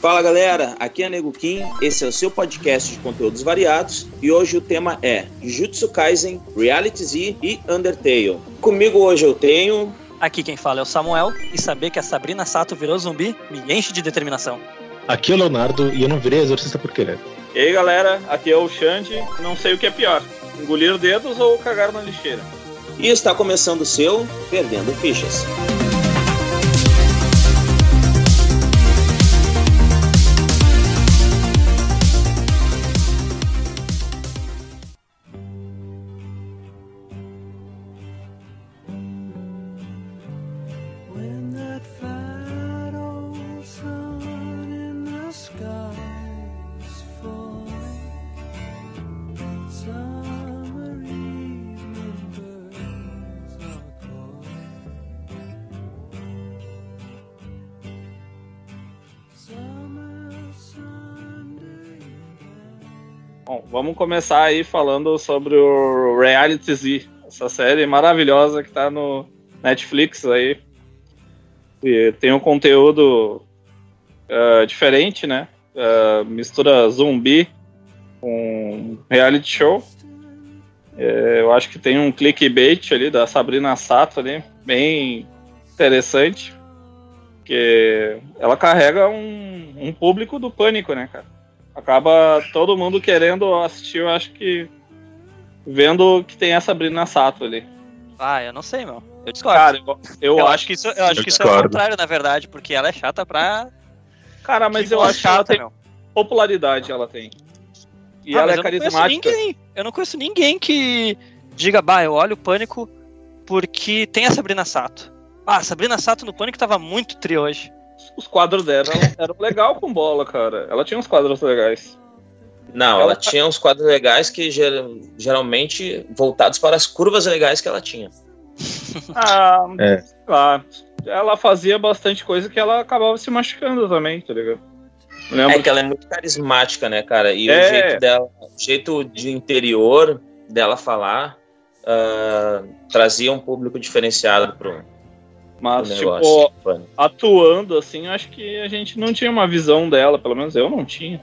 Fala galera, aqui é Nego Kim, esse é o seu podcast de conteúdos variados e hoje o tema é Jujutsu Kaisen, Reality Z e Undertale. Comigo hoje eu tenho. Aqui quem fala é o Samuel e saber que a Sabrina Sato virou zumbi me enche de determinação. Aqui é o Leonardo e eu não virei exorcista por querer. E aí galera, aqui é o Xande, não sei o que é pior, engolir dedos ou cagar na lixeira. E está começando o seu Perdendo Fichas. Vamos começar aí falando sobre o Reality Z, essa série maravilhosa que tá no Netflix aí. E tem um conteúdo ah, diferente, né? Ah, mistura zumbi com reality show. É, eu acho que tem um clickbait ali da Sabrina Sato ali, bem interessante. Que ela carrega um, um público do pânico, né, cara? Acaba todo mundo querendo assistir, eu acho que vendo que tem a Sabrina Sato ali. Ah, eu não sei, meu. Eu discordo. Cara, eu, eu eu acho, que isso, eu acho Eu que isso é o contrário, na verdade, porque ela é chata pra. cara, mas que eu acho que ela chata, tem meu. popularidade, ela tem. E Ah, ela é eu não conheço carismática. ninguém. Eu não conheço ninguém que diga, bah, eu olho o pânico porque tem a Sabrina Sato. Ah, a Sabrina Sato no pânico tava muito tri hoje. Os quadros dela eram legal com bola, cara. Ela tinha uns quadros legais. Não, Ela ela tá- tinha uns quadros legais que ger- geralmente voltados para as curvas legais que ela tinha. Ah, É. claro. Ela fazia bastante coisa que ela acabava se machucando também, tá ligado? Lembro É que ela é muito carismática, né, cara? E É. o jeito dela, o jeito de interior dela falar ah, trazia um público diferenciado pro mas, negócio. tipo, atuando assim, eu acho que a gente não tinha uma visão dela, pelo menos eu não tinha.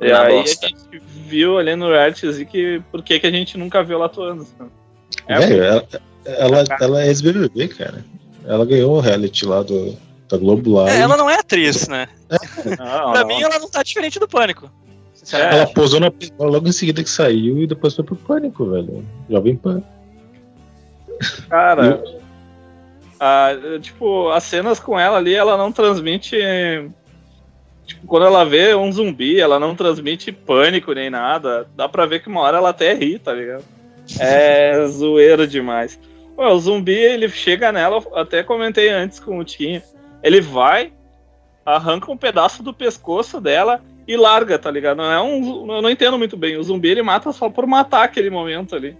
E Na aí bosta. a gente viu ali no reality que por que, que a gente nunca viu ela atuando. assim. É, Velho, ela, ela, ela é ex-BBB, cara. Ela ganhou o reality lá do, da Globo lá. É, e ela não é atriz, né? não, Pra não. mim, ela não tá diferente do pânico. É. Ela posou na logo em seguida que saiu e depois foi pro Pânico, velho. Jovem Pan. Cara, a- tipo, as cenas com ela ali, ela não transmite. Tipo, quando ela vê um zumbi, ela não transmite pânico nem nada. Dá pra ver que uma hora ela até ri, tá ligado? É zoeiro demais. Pô, o zumbi, ele chega nela, até comentei antes com o Tinho. Ele vai, arranca um pedaço do pescoço dela e larga, tá ligado? Não é um. Eu não entendo muito bem. O zumbi ele mata só por matar aquele momento ali.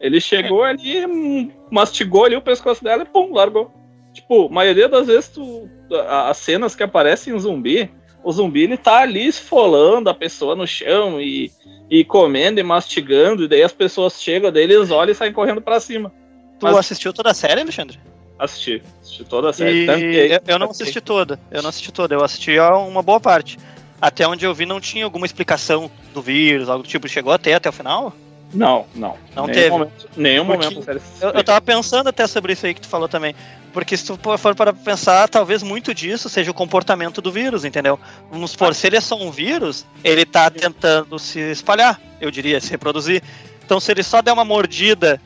Ele chegou ali, hum, mastigou ali o pescoço dela e pum, largou. Tipo, a maioria das vezes tu, as cenas que aparecem em zumbi, o zumbi ele tá ali esfolando a pessoa no chão e, e comendo e mastigando, e daí as pessoas chegam, daí eles olham e saem correndo pra cima. Tu Mas- assistiu toda a série, Alexandre? Assisti, assisti toda a série. E Tanto que- eu, eu não assisti toda. Eu não assisti toda. Eu assisti a uma boa parte. Até onde eu vi não tinha alguma explicação do vírus, algo do tipo. Chegou até até o final? Não, não. Não nenhum teve. Momento, nenhum Porque momento. série Eu, eu tava pensando até sobre isso aí que tu falou também. Porque se tu for para pensar, talvez muito disso seja o comportamento do vírus, entendeu? Vamos supor, se ele é só um vírus, ele tá tentando se espalhar, eu diria, se reproduzir. Então, se ele só der uma mordida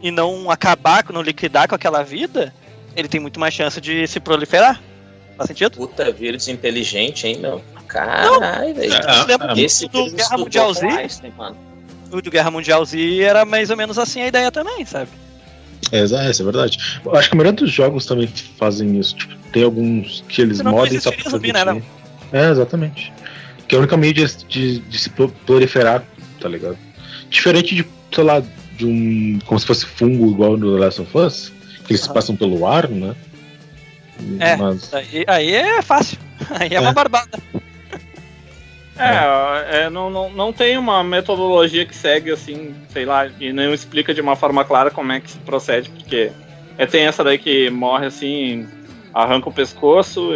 e não acabar, não liquidar com aquela vida, ele tem muito mais chance de se proliferar. Faz sentido? Puta, vírus inteligente, hein, meu? Caralho, velho. Ah, lembra ah, Esse do Guerra Mundial Z? Einstein, mano. Do Guerra Mundial Z era mais ou menos assim a ideia também, sabe? É, exa- isso é verdade. Eu acho que a maioria dos jogos também fazem isso. Tipo, tem alguns que eles não modem só pra fazer né, isso. É, exatamente. Que é a única meio de, de, de se pro- proliferar, tá ligado? Diferente de, sei lá, de um. como se fosse fungo igual no The Last of Us, que eles Ah. passam pelo ar, né? É. Mas, Aí, aí é fácil. Aí é, uma É. barbada. É, é, não, não, não tem uma metodologia que segue assim, sei lá, e não explica de uma forma clara como é que se procede, porque é, tem essa daí que morre assim arranca o pescoço,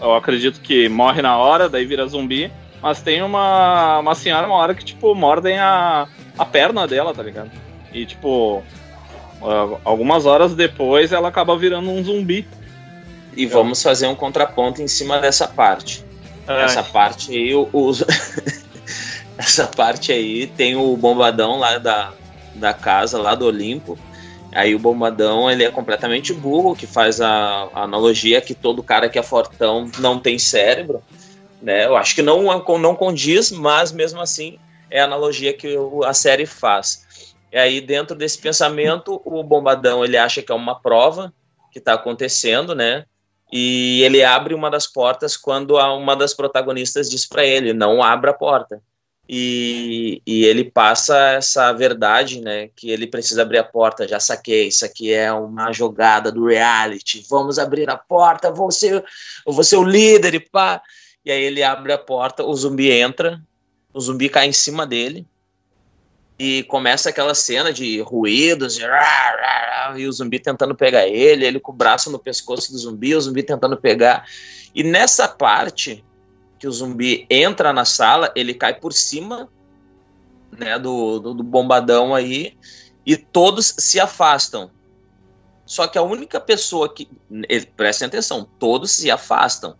eu acredito que morre na hora, daí vira zumbi. Mas tem uma, uma senhora, uma hora que, tipo, mordem a, a perna dela, tá ligado? E, tipo, algumas horas depois ela acaba virando um zumbi. E vamos fazer um contraponto em cima dessa parte. Essa parte aí, essa parte aí tem o bombadão lá da, da casa, lá do Olimpo. Aí o bombadão ele é completamente burro, que faz a, a analogia que todo cara que é fortão não tem cérebro. Né? Eu acho que não, não condiz, mas mesmo assim é a analogia que a série faz. E aí, dentro desse pensamento, o bombadão ele acha que é uma prova que está acontecendo, né? E ele abre uma das portas quando uma das protagonistas diz para ele: não abra a porta. E, e ele passa essa verdade, né? Que ele precisa abrir a porta. Já saquei, isso aqui é uma jogada do reality. Vamos abrir a porta, ser, eu vou ser o líder e pá. E aí ele abre a porta, o zumbi entra, o zumbi cai em cima dele. E começa aquela cena de ruídos, e, o zumbi tentando pegar ele, ele com o braço no pescoço do zumbi, o zumbi tentando pegar. E nessa parte que o zumbi entra na sala, ele cai por cima né, do, do, do bombadão aí, e todos se afastam. Só que a única pessoa que. ele- Prestem atenção, todos se afastam.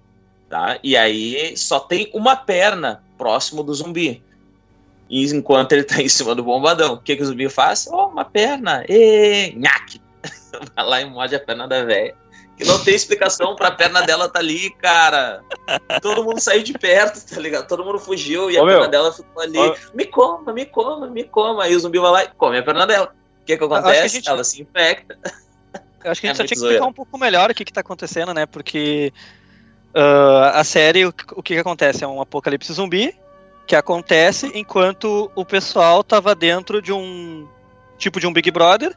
Tá? E aí só tem uma perna próximo do zumbi. E enquanto ele tá em cima do bombadão, o que, que o zumbi faz? Oh, uma perna! Ê, nhaque! Vai lá e morde a perna da velha. Que não tem explicação pra perna dela tá ali, cara. Todo mundo saiu de perto, tá ligado? Todo mundo fugiu e a Ô, meu. perna dela ficou ali. Ô. Me coma, me coma, me coma. Aí o zumbi vai lá e come a perna dela. O que que acho que a acontece? gente- Ela se infecta. Eu acho que a gente É só tinha que zoeira. explicar um pouco melhor o que, que tá acontecendo, né? Porque ah, a série, o, o que, que acontece? É um apocalipse zumbi que acontece enquanto o pessoal tava dentro de um tipo de um Big Brother.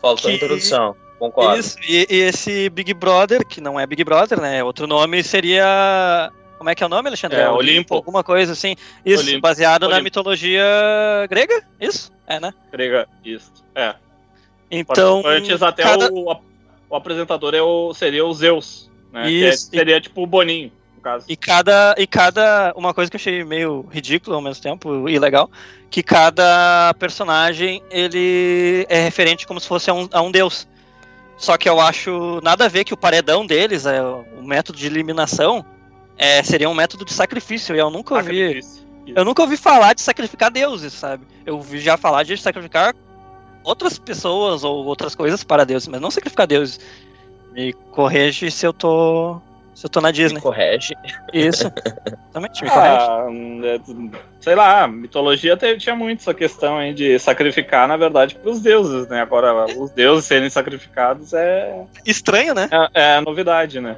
Faltou Que- introdução. Concordo. Isso, e, e esse Big Brother, que não é Big Brother, né? Outro nome seria. Como é que é o nome, Alexandre? É, Olimpo. Alguma coisa assim. Isso, Olimpo. baseado na Olimpo. mitologia grega? Isso? É, né? Grega, isso. É. Então. Antes até cada- o, o apresentador é o, seria o Zeus. Né? É- Isso. seria tipo o Boninho, no caso. E cada, e cada. Uma coisa que eu achei meio ridículo ao mesmo tempo e legal, que cada personagem ele é referente como se fosse a um, a um deus. Só que eu acho nada a ver que o paredão deles, é, o método de eliminação, é, seria um método de sacrifício. E eu nunca ouvi. Eu nunca ouvi falar de sacrificar deuses, sabe? Eu ouvi já falar de sacrificar outras pessoas ou outras coisas para deuses, mas não sacrificar deuses. Me corrige se eu tô. Se eu tô na Me Disney. corrige. Isso. Exatamente, me corrige. Ah, é, sei lá, a mitologia teve- tinha muito essa questão aí de sacrificar, na verdade, pros deuses, né? Agora, os deuses serem sacrificados é, Estranho, né? é, é novidade, né?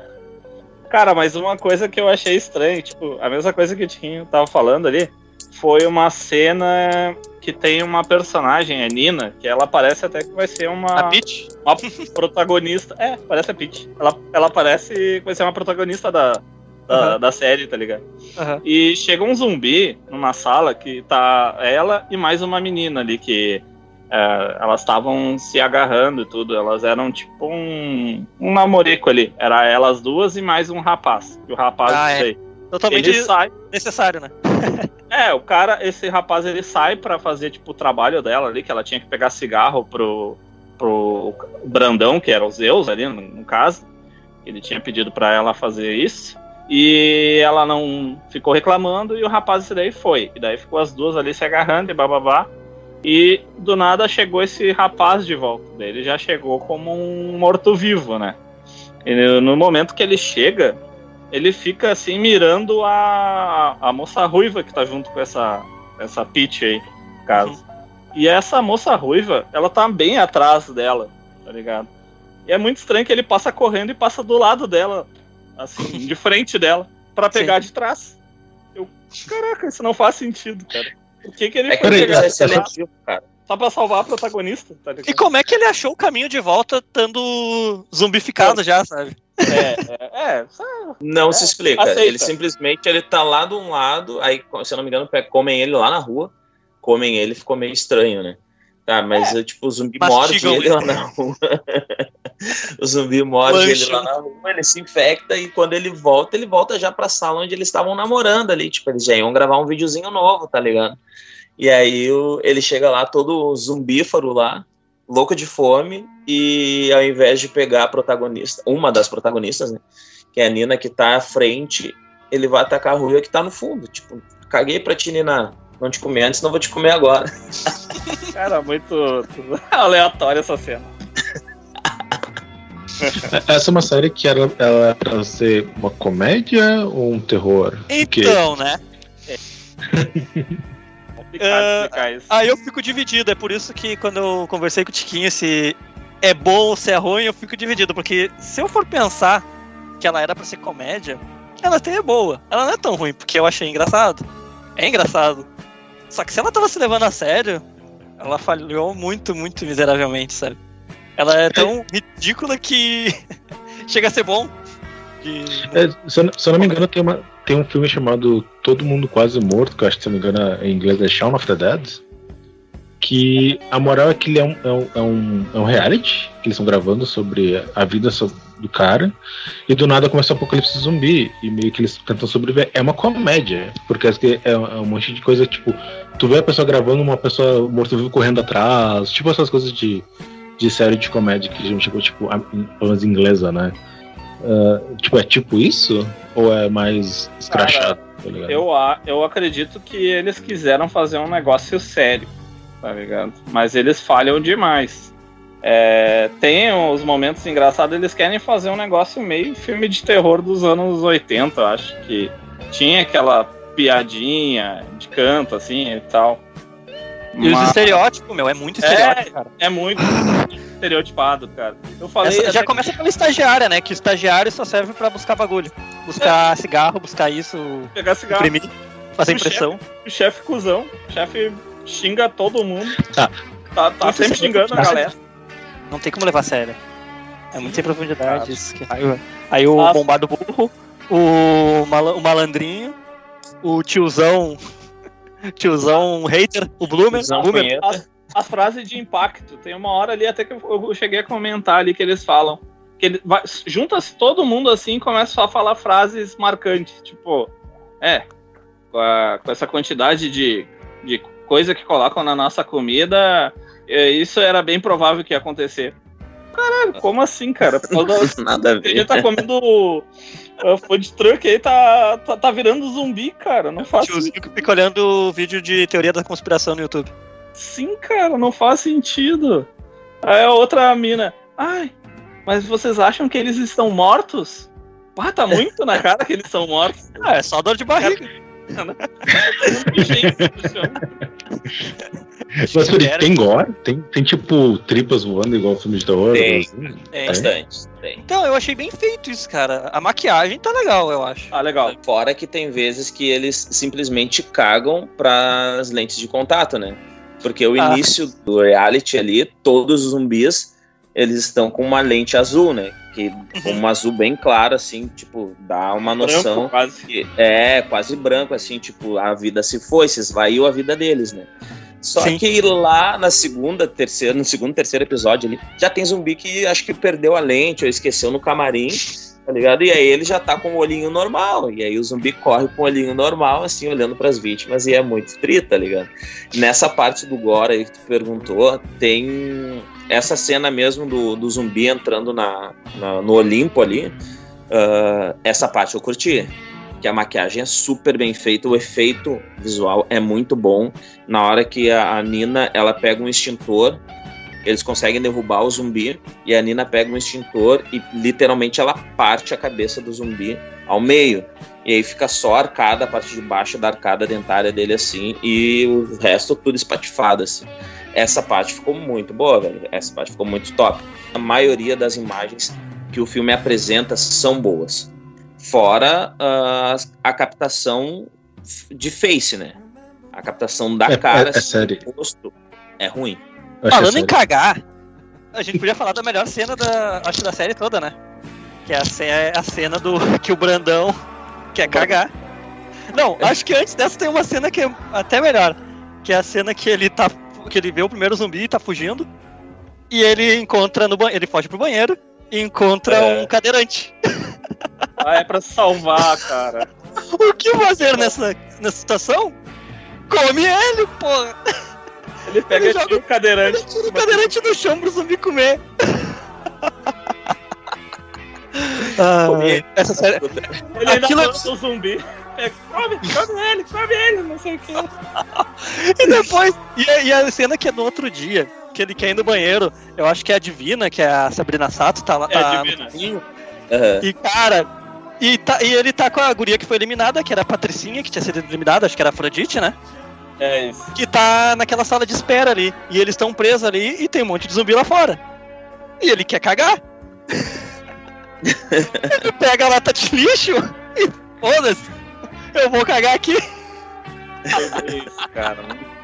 Cara, mas uma coisa que eu achei estranha, tipo, a mesma coisa que o Tinho tava falando ali, foi uma cena que tem uma personagem, a Nina, que ela parece até que vai ser A uma, Peach? uma protagonista. É, parece a Peach. Ela, ela parece que vai ser uma protagonista da, da, Aham. da série, tá ligado? Aham. E chega um zumbi numa sala que tá ela e mais uma menina ali que é, elas estavam se agarrando e tudo. Elas eram tipo um, um namorico ali. Era elas duas e mais um rapaz. E o rapaz, Ah, não é. sei. Totalmente Ele sai. necessário, né? É, o cara, esse rapaz, ele sai pra fazer tipo o trabalho dela ali, que ela tinha que pegar cigarro pro, pro Brandão, que era o Zeus ali, no, no caso. Ele tinha pedido pra ela fazer isso. E ela não ficou reclamando e o rapaz esse daí foi. E daí ficou as duas ali se agarrando e bababá. E do nada chegou esse rapaz de volta. Daí Ele já chegou como um morto-vivo, né? No momento que ele chega, ele fica assim mirando a, a moça ruiva que tá junto com essa, essa Peach aí, no caso. E essa moça ruiva, ela tá bem atrás dela, tá ligado? E é muito estranho que ele passa correndo e passa do lado dela, assim, de frente dela, pra pegar de trás. Eu, caraca, isso não faz sentido, cara. Por que, que ele É que foi ele pegar é de trás? seletivo, cara. Só pra salvar a protagonista, tá ligado? E como é que ele achou o caminho de volta estando zumbificado já, sabe? É, é, é, Não É, se explica. aceita. Ele simplesmente ele tá lá de um lado, aí, se eu não me engano, comem ele lá na rua, comem ele, ficou meio estranho, né? Tá, mas tipo, o zumbi morde Mastigam ele ele. lá na rua. o zumbi morde Lancha. ele lá na rua, ele se infecta e quando ele volta, ele volta já pra sala onde eles estavam namorando ali. Tipo, eles já iam gravar um videozinho novo, tá ligado? E aí o- ele chega lá todo zumbífaro lá, louco de fome, e ao invés de pegar a protagonista, uma das protagonistas, né? Que é a Nina que tá à frente, ele vai atacar a Ruia que tá no fundo. Tipo, caguei pra ti, Nina. Não te comer antes, não vou te comer agora. Cara, muito aleatório essa cena. Essa é uma série que era, ela era pra ser uma comédia ou um terror? Porque- Então, né? Complicado Ah, explicar isso. Aí eu fico dividido, é por isso que quando eu conversei com o Tiquinho se é bom ou se é ruim, eu fico dividido, porque se eu for pensar que ela era pra ser comédia, ela até é boa. Ela não é tão ruim, porque eu achei engraçado. É engraçado. Só que se ela tava se levando a sério, ela falhou muito, muito miseravelmente, sabe? Ela é tão ridícula que chega a ser bom. De- É, se, eu, não- se eu não me engano, tem, uma, tem um filme chamado Todo Mundo Quase Morto, que eu acho que se não me engano em inglês é Shaun of the Dead. Que a moral é que ele é um, é um, é um, é reality que eles estão gravando sobre a vida do cara. E do nada começa o apocalipse zumbi. E meio que eles tentam sobreviver. É uma comédia. Porque é, é um monte de coisa tipo. Tu vê a pessoa gravando, uma pessoa morto-vivo correndo atrás. Tipo essas coisas de, de série de comédia que a gente chegou, tipo, a- menos inglesa, né? Ah, tipo, é tipo isso? Ou é mais escrachado? tá ligado? Eu, a- eu acredito que eles quiseram fazer um negócio sério, tá ligado? Mas eles falham demais. É, tem os momentos engraçados, eles querem fazer um negócio meio filme de terror dos anos 80, eu acho que tinha aquela piadinha de canto, assim, e tal. E os Mas estereótipos, meu, é muito É, estereótipo, cara. é muito estereotipado, cara. Eu falei... Essa- já começa pela estagiária, né? Que o estagiário só serve pra buscar bagulho. Buscar cigarro, buscar isso, pegar cigarro. imprimir, fazer O impressão. O chefe cuzão, o chefe xinga todo mundo. Tá. Tá, tá sempre xingando a galera. Não tem como levar a sério. É muito sem profundidade Cara. isso. Que raiva. Aí o Ah. bombado burro, o, mala- o malandrinho, o tiozão. Tiozão hater, o Bloomer. Usar um Bloomer. As frases de impacto, tem uma hora ali até que eu cheguei a comentar ali que eles falam. Que ele vai, junta-se todo mundo assim e começa só a falar frases marcantes. Tipo, é, com, a- com essa quantidade de, de coisa que colocam na nossa comida, isso era bem provável que ia acontecer. Caralho, como assim, cara? Toda, Nada a A ver. gente tá comendo uh, food truck aí, tá, tá, tá virando zumbi, cara. Não faz Tiozinho que fica olhando o vídeo de teoria da conspiração no YouTube. Sim, cara, não faz sentido. Aí a outra mina, ai, mas vocês acham que eles estão mortos? Ah, tá muito na cara que eles são mortos. Ah, é só dor de barriga. Gente, no chão. Mas peraí, Era- tem gore? Tem, tem tipo tripas voando igual filme de terror? Tem. assim? Bastante. Tem. Então, eu achei bem feito isso, cara. A maquiagem tá legal, eu acho. ah, legal. Fora que tem vezes que eles simplesmente cagam para as lentes de contato, né? Porque o Ah. início do reality ali, todos os zumbis, eles estão com uma lente azul, né? Que com uma azul bem clara, assim, tipo, dá uma noção Branco, quase. que é quase branco, assim, tipo, a vida se foi, se esvaiu a vida deles, né? Só Sim. que lá na segunda, terceira, no segundo, terceiro episódio ali, já tem zumbi que acho que perdeu a lente ou esqueceu no camarim, tá ligado? E aí ele já tá com o olhinho normal. E aí o zumbi corre com o olhinho normal, assim, olhando pras vítimas, e é muito tri, tá ligado? Nessa parte do Gore aí que tu perguntou, tem essa cena mesmo do, do zumbi entrando na, na- no Olimpo ali. ah, essa parte eu curti. Que a maquiagem é super bem feita, o efeito visual é muito bom. Na hora que a, a Nina ela pega um extintor, eles conseguem derrubar o zumbi e a Nina pega um extintor e literalmente ela parte a cabeça do zumbi ao meio. E aí fica só a arcada, a parte de baixo da arcada dentária dele assim, e o resto tudo espatifado assim. Essa parte ficou muito boa, velho. Essa parte ficou muito top. A maioria das imagens que o filme apresenta são boas. Fora ah, a captação de face, né? A captação da É- cara, é- é sério. do rosto, é ruim. Achei Falando em cagar, a gente podia falar da melhor cena da, acho, da série toda, né? Que é a, é a cena do que o Brandão quer cagar. Não, acho que antes dessa tem uma cena que é até melhor. Que é a cena que ele tá. que ele vê o primeiro zumbi e tá fugindo. E ele encontra no banheiro. Ele foge pro banheiro e encontra É. um cadeirante. Ah, é pra salvar, cara. O que fazer nessa, nessa situação? Come ele, porra! Ele pega Ele joga- o cadeirante. Ele tira o cadeirante do chão pro zumbi comer. Ah, essa série. Ele ainda Aquilo é- o zumbi. É, come, come ele, come ele, não sei o que. E depois. E a, e a cena que é no outro dia, que ele quer ir no banheiro, eu acho que é a Divina, que é a Sabrina Sato, tá lá. É, tá no caminho. Aham. E cara. E, tá- e ele tá com a guria que foi eliminada, que era a Patricinha, que tinha sido eliminada, acho que era a Afrodite, né? É isso. Que tá naquela sala de espera ali. E eles estão presos ali e tem um monte de zumbi lá fora. E ele quer cagar. ele pega a lata de lixo e foda-se. Eu vou cagar aqui. É isso, cara.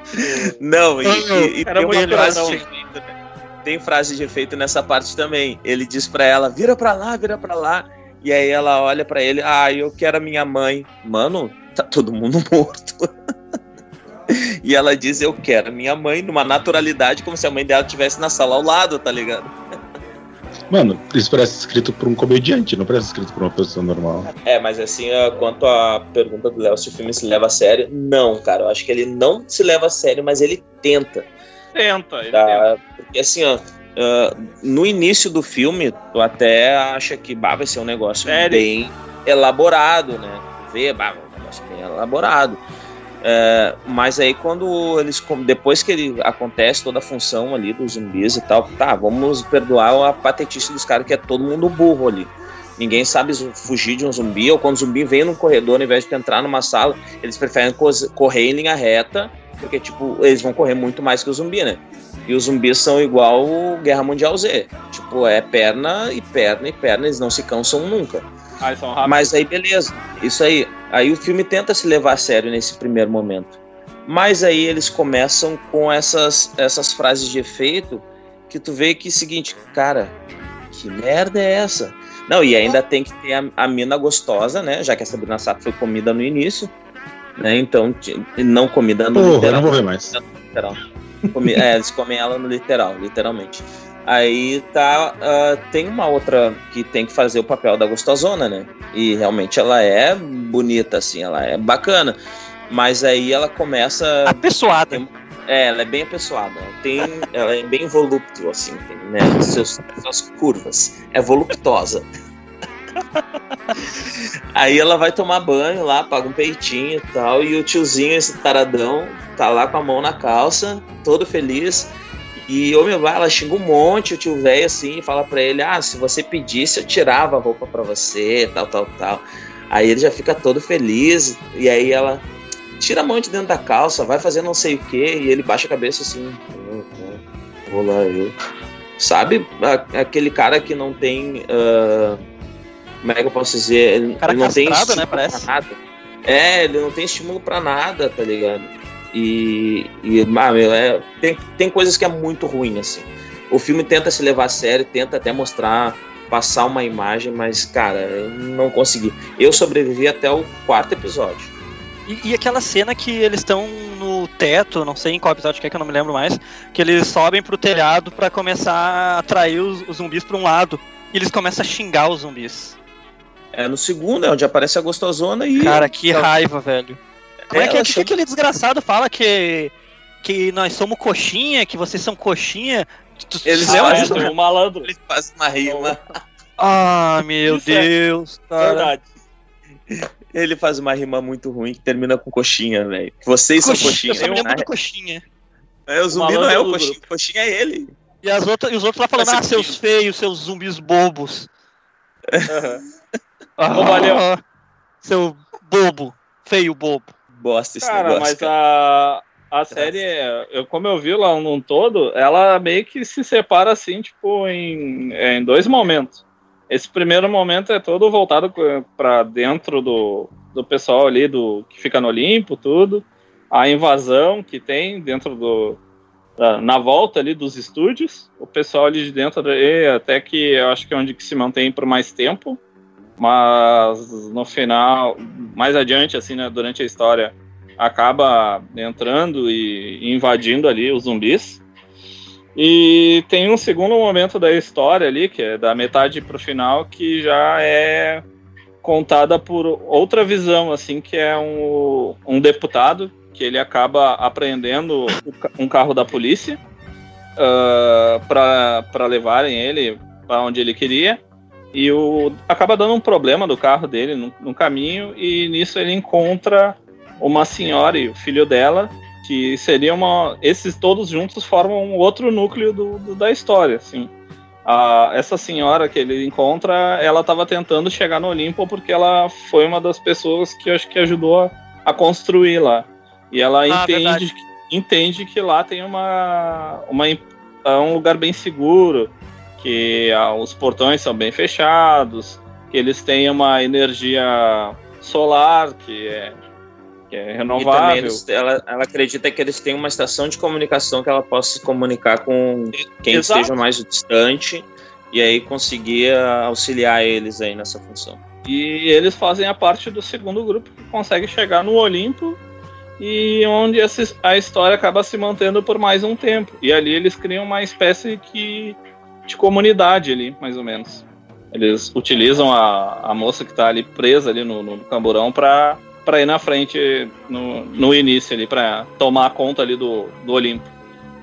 Não, e, e- e tem uma frase de efeito, né? Tem frase de efeito nessa parte também. Ele diz pra ela, vira pra lá, vira pra lá. E aí ela olha pra ele, ah, eu quero a minha mãe. Mano, tá todo mundo morto. E ela diz, eu quero a minha mãe, numa naturalidade, como se a mãe dela estivesse na sala ao lado, tá ligado? Mano, isso parece escrito por um comediante, não parece escrito por uma pessoa normal. É, mas assim, quanto à pergunta do Léo se o filme se leva a sério, não, cara. Eu acho que ele não se leva a sério, mas ele tenta. Tenta, ele tenta. Tá? Porque assim, ó, no início do filme, tu até acha que bah, vai ser um negócio Sério? bem elaborado, né? Vê, bah, um negócio bem elaborado. É, mas aí quando eles depois que ele acontece toda a função ali dos zumbis e tal, tá, vamos perdoar a patetice dos caras que é todo mundo burro ali. Ninguém sabe fugir de um zumbi, ou quando o zumbi vem num corredor, ao invés de entrar numa sala, eles preferem correr em linha reta, porque, tipo, eles vão correr muito mais que o zumbi, né? E os zumbis são igual o Guerra Mundial Z. Tipo, é perna e perna e perna, eles não se cansam nunca. Ah, são rápidos. Mas aí, beleza. Isso aí. Aí o filme tenta se levar a sério nesse primeiro momento. Mas aí eles começam com essas, essas frases de efeito que tu vê que é o seguinte, cara, que merda é essa? Não, e ainda tem que ter a, a mina gostosa, né? Já que a Sabrina Sato foi comida no início. Né? Então, não comida no Porra, eu literal não vou ver mais. literal. Comi- é, eles comem ela no literal, literalmente. Aí tá. ah, tem uma outra que tem que fazer o papel da gostosona, né? E realmente ela é bonita, assim, ela é bacana. Mas aí ela começa. Apessoada. É, ela é bem apessoada. Ela, tem, ela é bem voluptuosa, assim, tem, né? Seus, suas curvas. É voluptuosa. Aí ela vai tomar banho lá, paga um peitinho e tal, e o tiozinho, esse taradão, tá lá com a mão na calça, todo feliz. E, ô meu, vai, ela xinga um monte o tio velho assim, e fala pra ele: Ah, se você pedisse, eu tirava a roupa pra você, tal, tal, tal. Aí ele já fica todo feliz, e aí ela tira a mão de dentro da calça, vai fazer não sei o que, e ele baixa a cabeça assim: "Hum, hum, Vou lá eu. Sabe, aquele cara que não tem. ah, como é que eu posso dizer? Ele, Cara ele não tem né, estímulo parece. pra nada. É, ele não tem estímulo pra nada, tá ligado? E, e ah, meu, é, tem, tem coisas que é muito ruim, assim. O filme tenta se levar a sério, tenta até mostrar, passar uma imagem, mas, cara, eu não consegui. Eu sobrevivi até o quarto episódio. E, e aquela cena que eles estão no teto, não sei em qual episódio que é que eu não me lembro mais, que eles sobem pro telhado pra começar a atrair os, os zumbis pra um lado. E eles começam a xingar os zumbis. É no segundo, é onde aparece a gostosona e. Cara, que Ela- raiva, velho. Como é que, ela que, que chama- aquele desgraçado fala que, que nós somos coxinha, que vocês são coxinha? Eles Ah, é, um malandro. Ele faz uma rima. Ah, meu Isso é Deus, cara. Verdade. Ele faz uma rima muito ruim que termina com coxinha, velho. Vocês são coxinha. Eu só me lembro do coxinha. é, o zumbi não Malandro é o coxinha, grupo. o coxinha é ele. E, as outras, e os outros lá falando, ah, seus feios, seus zumbis bobos. Aham. Ah, Bobalhão. Seu bobo, feio bobo. Bosta esse Cara, negócio. mas cara. a, a série, eu, como eu vi lá num todo, ela meio que se separa assim, tipo, em, em dois momentos. Esse primeiro momento é todo voltado pra dentro do, do pessoal ali do que fica no Olimpo, tudo. A invasão que tem dentro do. na volta ali dos estúdios. O pessoal ali de dentro, até que eu acho que é onde que se mantém por mais tempo. Mas no final, mais adiante, assim, né, durante a história, acaba entrando e invadindo ali os zumbis. E tem um segundo momento da história ali, que é da metade pro final, que já é contada por outra visão, assim, que é um, um deputado que ele acaba apreendendo um carro da polícia para levarem ele para onde ele queria. E o, acaba dando um problema do carro dele no, no caminho, e nisso ele encontra uma senhora e o filho dela, que seria uma. Esses todos juntos formam um outro núcleo do, do- da história, assim. A, essa senhora que ele encontra, ela estava tentando chegar no Olimpo porque ela foi uma das pessoas que acho que ajudou a, a construir lá. E ela Ah, entende, que- entende que lá tem uma, uma é um lugar bem seguro, que ah, os portões são bem fechados, que eles têm uma energia solar que é, que é E renovável. eles- ela, ela acredita que eles têm uma estação de comunicação que ela possa se comunicar com quem Exato. esteja mais distante e aí conseguir ah, auxiliar eles aí nessa função. E eles fazem a parte do segundo grupo que consegue chegar no Olimpo e onde a história acaba se mantendo por mais um tempo. E ali eles criam uma espécie que, de comunidade ali, mais ou menos. Eles utilizam a, a moça que está ali presa ali no, no camburão para para ir na frente no, no início ali, para tomar conta ali do, do Olimpo.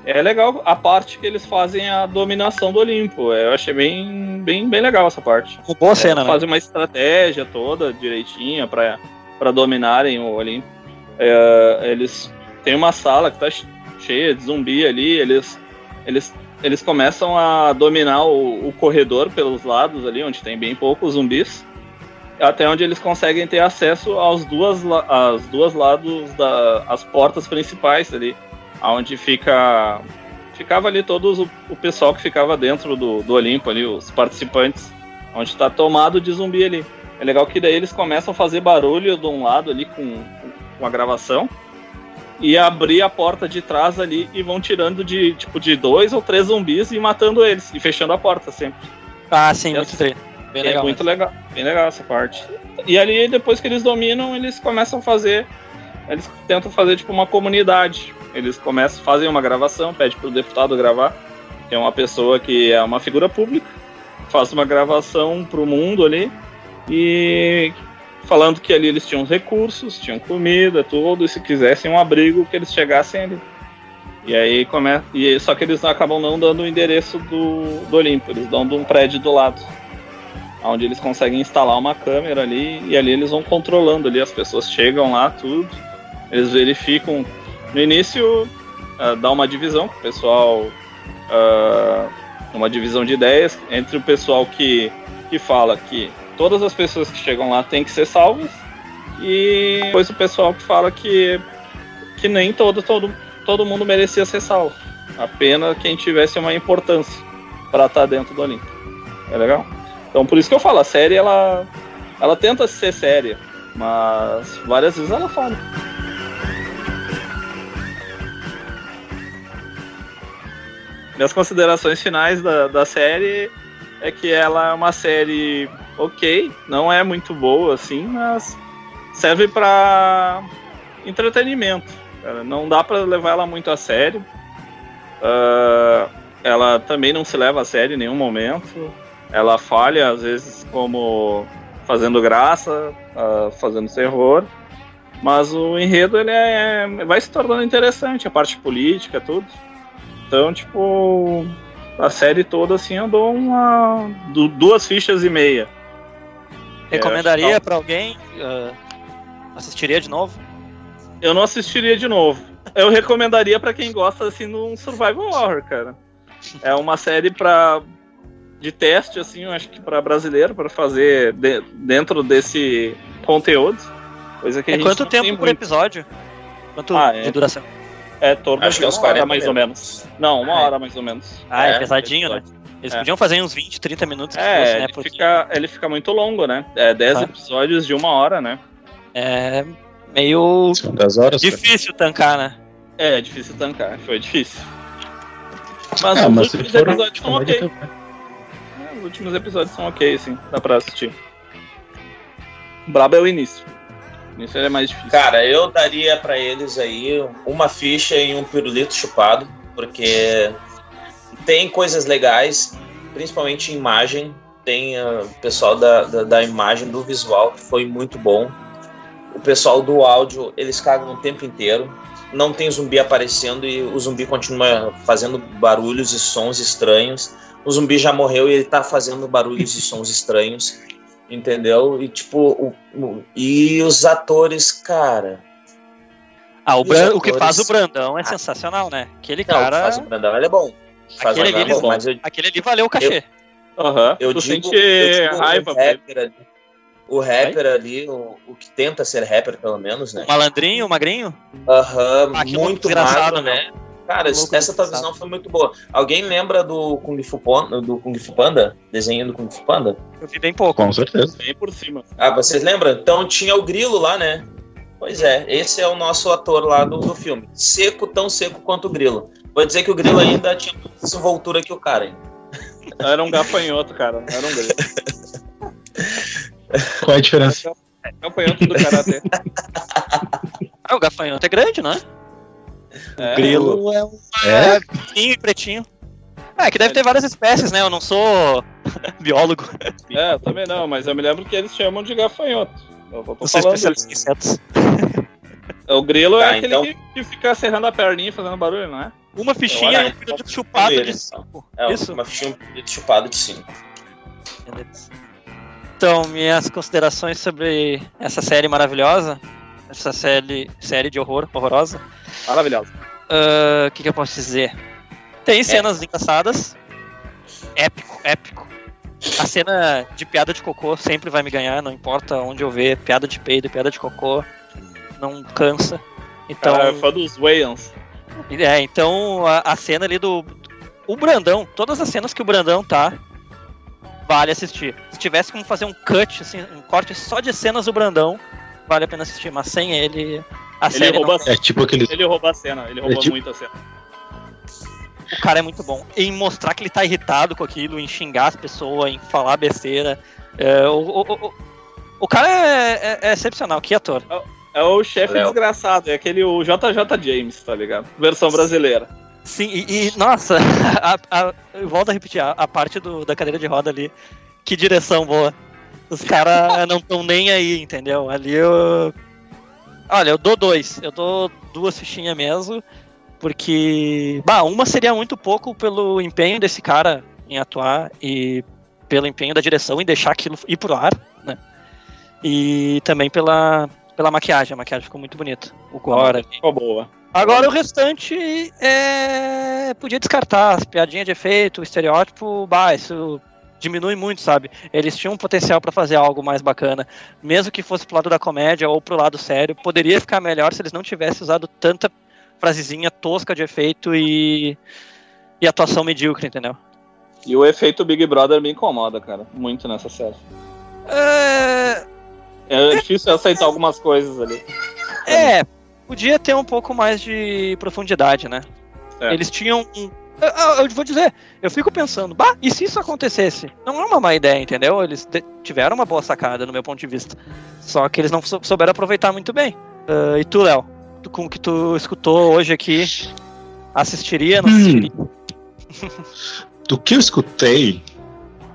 É legal a parte que eles fazem a dominação do Olimpo. Eu achei bem, bem, bem legal essa parte. Uma boa cena, É, né? Fazem uma estratégia toda direitinha para dominarem o Olimpo. É, eles têm uma sala que tá che- cheia de zumbi ali, eles eles eles começam a dominar o, o corredor pelos lados ali, onde tem bem poucos zumbis, até onde eles conseguem ter acesso aos duas as duas lados da as portas principais ali, aonde fica ficava ali todos o, o pessoal que ficava dentro do, do Olimpo ali, os participantes, onde está tomado de zumbi ali. É legal que daí eles começam a fazer barulho de um lado ali com, com a gravação e abrir a porta de trás ali e vão tirando de tipo de dois ou três zumbis e matando eles e fechando a porta sempre. Ah, sim, Essa- muito tre- Bem é legal. muito mesmo. legal, bem legal essa parte. E ali depois que eles dominam, eles começam a fazer, eles tentam fazer tipo uma comunidade. Eles começam, fazem uma gravação, pede pro deputado gravar. Tem uma pessoa que é uma figura pública, faz uma gravação pro mundo ali e falando que ali eles tinham recursos, tinham comida, tudo, e se quisessem um abrigo que eles chegassem ali. E aí começa, e só que eles acabam não dando o endereço do, do Olimpo, eles dão de um prédio do lado onde eles conseguem instalar uma câmera ali e ali eles vão controlando ali as pessoas chegam lá tudo eles verificam no início ah, dá uma divisão o pessoal ah, uma divisão de ideias entre o pessoal que que fala que todas as pessoas que chegam lá têm que ser salvas. E depois o pessoal que fala que que nem todo todo todo mundo merecia ser salvo. Apenas quem tivesse uma importância para estar dentro do Olimpo. É legal? Então por isso que eu falo, a série ela, ela tenta ser séria, mas várias vezes ela fala. Minhas considerações finais da, da série é que ela é uma série ok, não é muito boa assim, mas serve para entretenimento. Não dá para levar ela muito a sério. Ah, ela também não se leva a sério em nenhum momento ela falha às vezes como fazendo graça, ah, fazendo terror, mas o enredo ele é, vai se tornando interessante, a parte política, tudo. Então, tipo, a série toda assim eu dou uma du- duas fichas e meia. Recomendaria É, pra alguém? ah, assistiria de novo? Eu não assistiria de novo. Eu recomendaria pra quem gosta assim de um survival horror, cara. É uma série para de teste assim, eu acho que para brasileiro para fazer de- dentro desse conteúdo. Coisa que a É gente quanto tempo por muito. episódio? Quanto Ah, de é. duração? É torno Acho de que é uns uma hora 40 mais ou menos. Não, uma Ah, é. hora mais ou menos. Ah, é, É, pesadinho, né? Eles É. podiam fazer uns 20, 30 minutos que É, fosse, né? ele, Porque fica, ele fica muito longo, né? É 10 Ah. episódios de uma hora, né? é meio São 10 horas. cara. difícil tancar, né? É, é difícil tancar, foi difícil. Mas Ah, os mas últimos for episódios são ok. tá- É, Os últimos episódios são ok, sim, dá pra assistir. Brabo é o início. O início ele é mais difícil. Cara, eu daria pra eles aí uma ficha e um pirulito chupado, porque tem coisas legais, principalmente em imagem. Tem ah, o pessoal da, da, da imagem, do visual, que foi muito bom. O pessoal do áudio, eles cagam o tempo inteiro. Não tem zumbi aparecendo e o zumbi continua fazendo barulhos e sons estranhos. O zumbi já morreu e ele tá fazendo barulhos e sons estranhos. Entendeu? E tipo, o- o- e os atores, cara. Ah, o, Bran- o que atores- faz o Brandão é sensacional, né? Aquele Não, o que cara. faz o Brandão, ele é bom. Faz Aquele ali, bom, eu, Aquele ali valeu o cachê. Aham. eu tu digo, sente eu digo raiva o rapper ali. O rapper ali, o, o que tenta ser rapper, pelo menos, né? O malandrinho, o magrinho. Aham, Ah, que louco muito desgraçado, magro, né? Cara, louco essa tua visão foi muito boa. Alguém lembra do Kung Fu Panda, do Kung Fu Panda? Desenho do Kung Fu Panda? Eu vi bem pouco. Com certeza. Bem por cima. Ah, vocês lembram? Então tinha o Grilo lá, né? Pois é, esse é o nosso ator lá do, do filme. Seco, tão seco quanto o Grilo. Vou dizer que o Grilo ainda tinha mais desenvoltura que o cara. hein? Era um gafanhoto, cara. Não era um grilo. Qual é a diferença? Gafanhoto do karatê. Ah, o gafanhoto é grande, não é? É. Grilo é um É? pretinho e pretinho. É, que deve ter várias espécies, né? Eu não sou biólogo. É, eu também não, mas eu me lembro que eles chamam de gafanhoto. Eu Não sou falando especialista em insetos. O grilo Tá, é aquele então- que, que fica serrando a perninha e fazendo barulho, não é? Uma fichinha e um acho- pirulito chupado de Eles, cinco. É, Isso? uma fichinha de chupado de 5. Beleza. Então, minhas considerações sobre essa série maravilhosa, essa série, série de horror horrorosa. Maravilhoso. Ah, O que, que eu posso dizer? Tem cenas engraçadas. Épico, épico. A cena de piada de cocô sempre vai me ganhar, não importa onde eu ver. Piada de peido, piada de cocô. Não cansa. Então, Cara, é fã dos Wayans. é, então a, a cena ali do. O Brandão, todas as cenas que o Brandão tá, vale assistir. Se tivesse como fazer um cut, assim, um corte só de cenas do Brandão, vale a pena assistir. Mas sem ele, a Ele série rouba, não- É tipo aquele. ele rouba a cena, ele rouba tipo- muito a cena. O cara é muito bom. Em mostrar que ele tá irritado com aquilo, em xingar as pessoas, em falar besteira. É, o, o, o, o cara é, é- é excepcional, que ator. É o chefe Léo. desgraçado, é aquele o JJ James, tá ligado? Versão brasileira. Sim, e, e, nossa, a, a, eu volto a repetir, a, a parte do, da cadeira de roda ali, que direção boa. Os caras não estão nem aí, entendeu? Ali eu. Olha, eu dou dois. Eu dou duas fichinhas mesmo. Porque. Bah, uma seria muito pouco pelo empenho desse cara em atuar e pelo empenho da direção em deixar aquilo ir pro ar, né? E também pela, pela maquiagem. A maquiagem ficou muito bonita. O gore. Ficou boa. Agora o restante é. Podia descartar as piadinhas de efeito, o estereótipo, bah, isso diminui muito, sabe? Eles tinham um potencial pra fazer algo mais bacana, mesmo que fosse pro lado da comédia ou pro lado sério, poderia ficar melhor se eles não tivessem usado tanta frasezinha tosca de efeito e, e atuação medíocre, entendeu? E o efeito Big Brother me incomoda, cara. Muito nessa série. É, É difícil aceitar algumas coisas ali. é, podia ter um pouco mais de profundidade, né? É. Eles tinham um. Eu, eu- vou dizer, eu fico pensando, bah, e se isso acontecesse? Não é uma má ideia, entendeu? Eles tiveram uma boa sacada, no meu ponto de vista. Só que eles não sou- souberam aproveitar muito bem. Ah, e tu, Léo, com o que tu escutou hoje aqui, assistiria, não Hum. assistiria? Do que eu escutei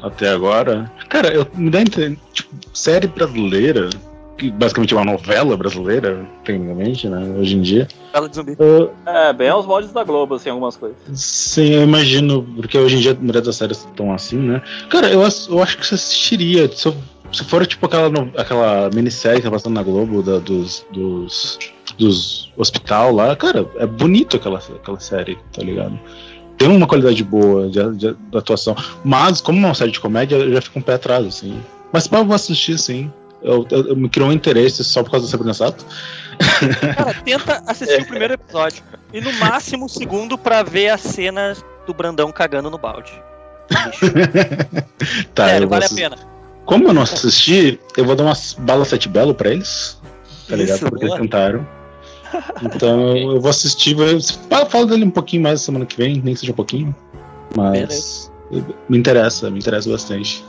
até agora, cara, eu me dá a entender, tipo, série brasileira, que basicamente é uma novela brasileira, tecnicamente, né, hoje em dia. Bela de zumbi. eu- É, bem aos moldes da Globo, assim, algumas coisas. sim, eu imagino, porque hoje em dia a maioria das séries estão assim, né. Cara, eu, eu acho que você assistiria, se, eu- se for tipo aquela, aquela minissérie que tá passando na Globo, da- dos, dos, dos hospital lá, cara, é bonito aquela, aquela série, tá ligado? Tem uma qualidade boa de, de- de atuação. Mas, como é uma série de comédia, eu já fico um pé atrás, assim. Mas pá, eu vou assistir, sim. Eu, eu- eu me criou um interesse só por causa do Sabrina Sato. Cara, tenta assistir o primeiro episódio. E no máximo o segundo pra ver a cena do Brandão cagando no balde. tá, Sério, vale a assistir. pena. Como eu não assisti, eu vou dar umas balas sete belo pra eles. Tá ligado? Isso, Porque eles boa. tentaram. Então eu vou assistir. Fala fala dele um pouquinho mais semana que vem, nem que seja um pouquinho. Mas me interessa, me interessa bastante.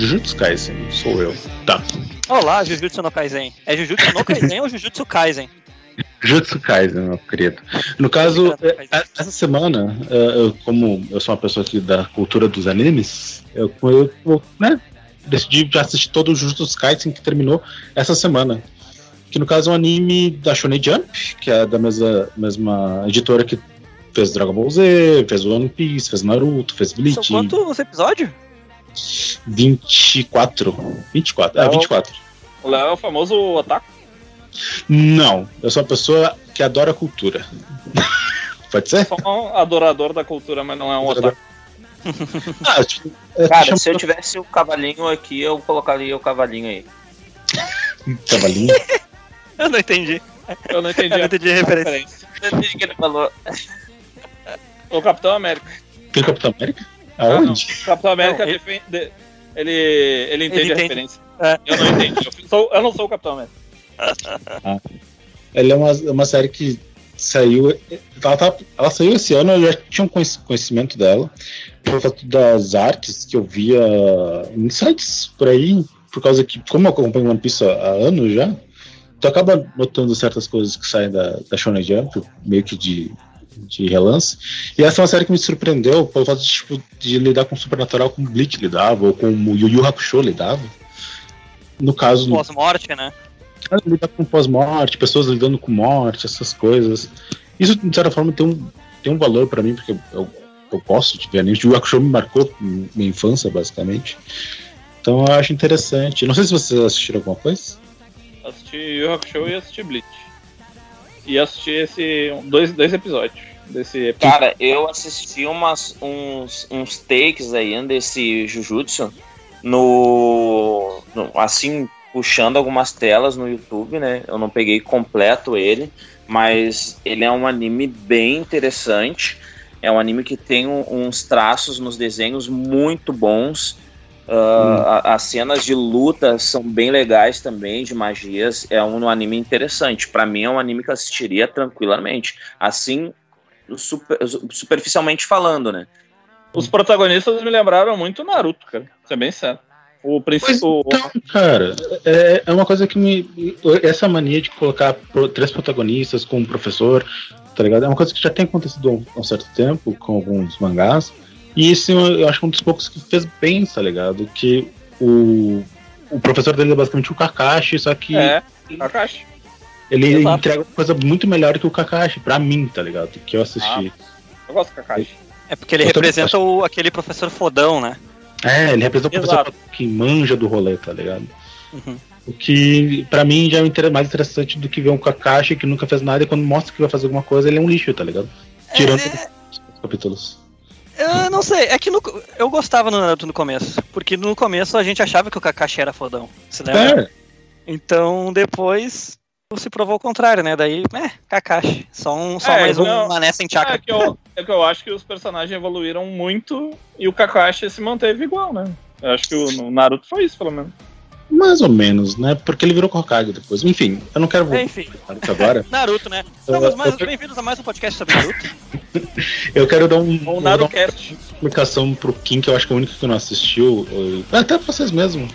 Jujutsu Kaisen, sou eu. Tá. Olá, Jujutsu no Kaisen. É Jujutsu no Kaisen ou Jujutsu Kaisen? Jujutsu Kaisen, meu querido. No caso, Kaisen. é, essa semana, é, eu, como eu sou uma pessoa aqui da cultura dos animes, eu, eu, né, decidi assistir todo o Jujutsu Kaisen que terminou essa semana. Que no caso é um anime da Shonen Jump, que é da mesma, mesma editora que fez Dragon Ball Z, fez One Piece, fez Naruto, fez São Bleach. quantos episódios? 24. 24. Ah, Não. 24. O Léo é o famoso otaku. Não, eu sou uma pessoa que adora cultura. Pode ser? Só um adorador da cultura, mas não é um otaku. Ah, tipo, é, Cara, chama- se eu tivesse o cavalinho aqui, eu colocaria o cavalinho aí. Cavalinho. Eu não entendi. Eu não entendi Eu não entendi a referência. referência. Eu entendi que ele falou. O Capitão América. Tem Capitão América? Aonde? o Capitão América Não, ele- defende. Ele, ele entende Ele a entende. referência. É. Eu não entendi. Eu, sou- eu não sou o Capitão América. Ela é uma, é uma série que saiu. Ela, tá- ela saiu esse ano, eu já tinha um conhec- conhecimento dela. Por causa das artes que eu via em sites por aí. Por causa que, como eu acompanho One Piece há, há anos já, tu acaba notando certas coisas que saem da, da Shonen Jump, meio que de, de relance. E essa é uma série que me surpreendeu pelo fato de, tipo, de lidar com o supernatural como Bleach lidava, ou como o Yu Yu Hakusho lidava. No caso, Pós-morte, né? cara lida com pós-morte, pessoas lidando com morte, essas coisas. Isso, de certa forma, tem um, tem um valor pra mim, porque eu, eu, eu gosto de ver anime. O Hakusho me marcou minha infância, basicamente. Então eu acho interessante. Não sei se vocês assistiram alguma coisa. Assisti Yu Yu Hakusho e assisti Bleach. E assisti esse, dois, dois episódios desse Cara, eu assisti umas, uns, uns takes aí desse Jujutsu no, no- Assim, puxando algumas telas no YouTube, né? Eu não peguei completo ele, mas ele é um anime bem interessante. É um anime que tem uns traços nos desenhos muito bons. A- as cenas de luta são bem legais também, de magias. É um anime interessante. Pra mim, é um anime que eu assistiria tranquilamente. Assim, super- superficialmente falando, né? Os protagonistas me lembraram muito Naruto, cara. Isso é bem sério. O principal. então, cara, é, é uma coisa que me. Essa mania de colocar três protagonistas com um professor, tá ligado? É uma coisa que já tem acontecido há um, há um certo tempo com alguns mangás. E esse eu acho que é um dos poucos que fez bem, tá ligado? Que o, o professor dele é basicamente o Kakashi, só que É, Kakashi. ele exato. entrega uma coisa muito melhor que o Kakashi, pra mim, tá ligado? Que eu assisti. Eu gosto do Kakashi. É porque ele Eu representa o, aquele professor fodão, né? É, ele representa o Exato. professor que manja do rolê, tá ligado? Uhum. O que, pra mim, já é mais interessante do que ver um Kakashi que nunca fez nada e quando mostra que vai fazer alguma coisa, ele é um lixo, tá ligado? Tirando É, os capítulos. Eu não sei, é que no- eu gostava no Naruto no começo. Porque no começo a gente achava que o Kakashi era fodão. Você lembra? É, Então depois se provou o contrário, né? Daí, é, Kakashi. Só, um, só É, mais um não- mané sem É chakra. que, eu, é que eu acho que os personagens evoluíram muito e o Kakashi se manteve igual, né? Eu acho que o no Naruto foi isso, pelo menos. Mais ou menos, né? Porque ele virou Hokage depois. Enfim, eu não quero voltar Enfim, isso agora. Naruto, né? Estamos mais eu- bem-vindos a mais um podcast sobre Naruto. Eu quero dar um, o dar uma explicação pro Kim, que eu acho que é o único que não assistiu. Até pra vocês mesmos,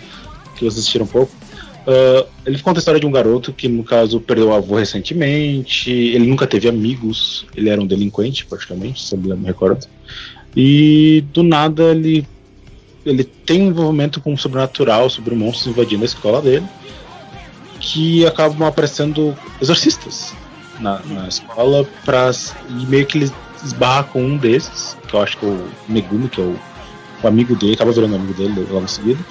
que assistiram um pouco. Ah, ele conta a história de um garoto que, no caso, perdeu o avô recentemente. Ele nunca teve amigos. Ele era um delinquente, praticamente, se eu me recordo. E do nada ele, ele tem um envolvimento com o sobrenatural sobre monstros invadindo a escola dele. Que acabam aparecendo exorcistas na, na escola. Pra, e meio que ele esbarra com um desses, que eu acho que é o Megumi, que é o, o amigo dele, acaba virando amigo dele logo em seguida.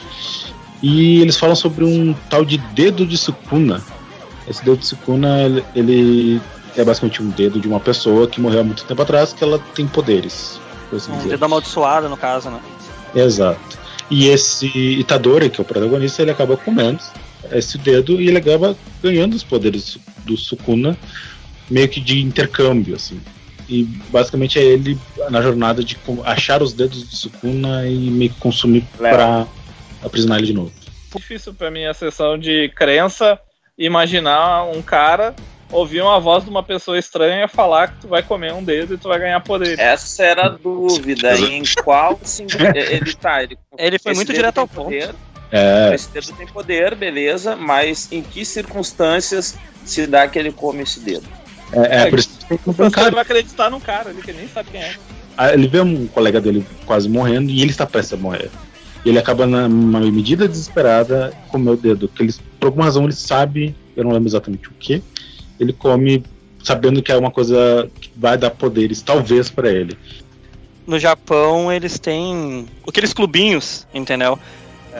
E eles falam sobre um tal de dedo de Sukuna. Esse dedo de Sukuna, ele, ele é basicamente um dedo de uma pessoa que morreu há muito tempo atrás, que ela tem poderes. assim Um dizer. dedo amaldiçoado, no caso, né? Exato. E esse Itadori, que é o protagonista, ele acaba comendo esse dedo e ele acaba ganhando os poderes do Sukuna, meio que de intercâmbio, assim. E basicamente é ele na jornada de achar os dedos do Sukuna e meio que consumir pra aprisionar ele de novo. Difícil pra mim a sessão de crença imaginar um cara ouvir uma voz de uma pessoa estranha falar que tu vai comer um dedo e tu vai ganhar poder. Essa era a dúvida. em qual sim, ele tá? Ele, Ele foi muito direto ao ponto. poder, É, Esse dedo tem poder, beleza, mas em que circunstâncias se dá que ele come esse dedo? é, é por isso que tem que O comprar professor cara. vai acreditar num cara ali que nem sabe quem é. Ah, Ele vê um colega dele quase morrendo e ele está prestes a morrer. E ele acaba, numa medida desesperada, comer o dedo. Que ele, por alguma razão ele sabe, eu não lembro exatamente o que, ele come sabendo que é uma coisa que vai dar poderes, talvez, pra ele. No Japão, eles têm aqueles clubinhos, entendeu?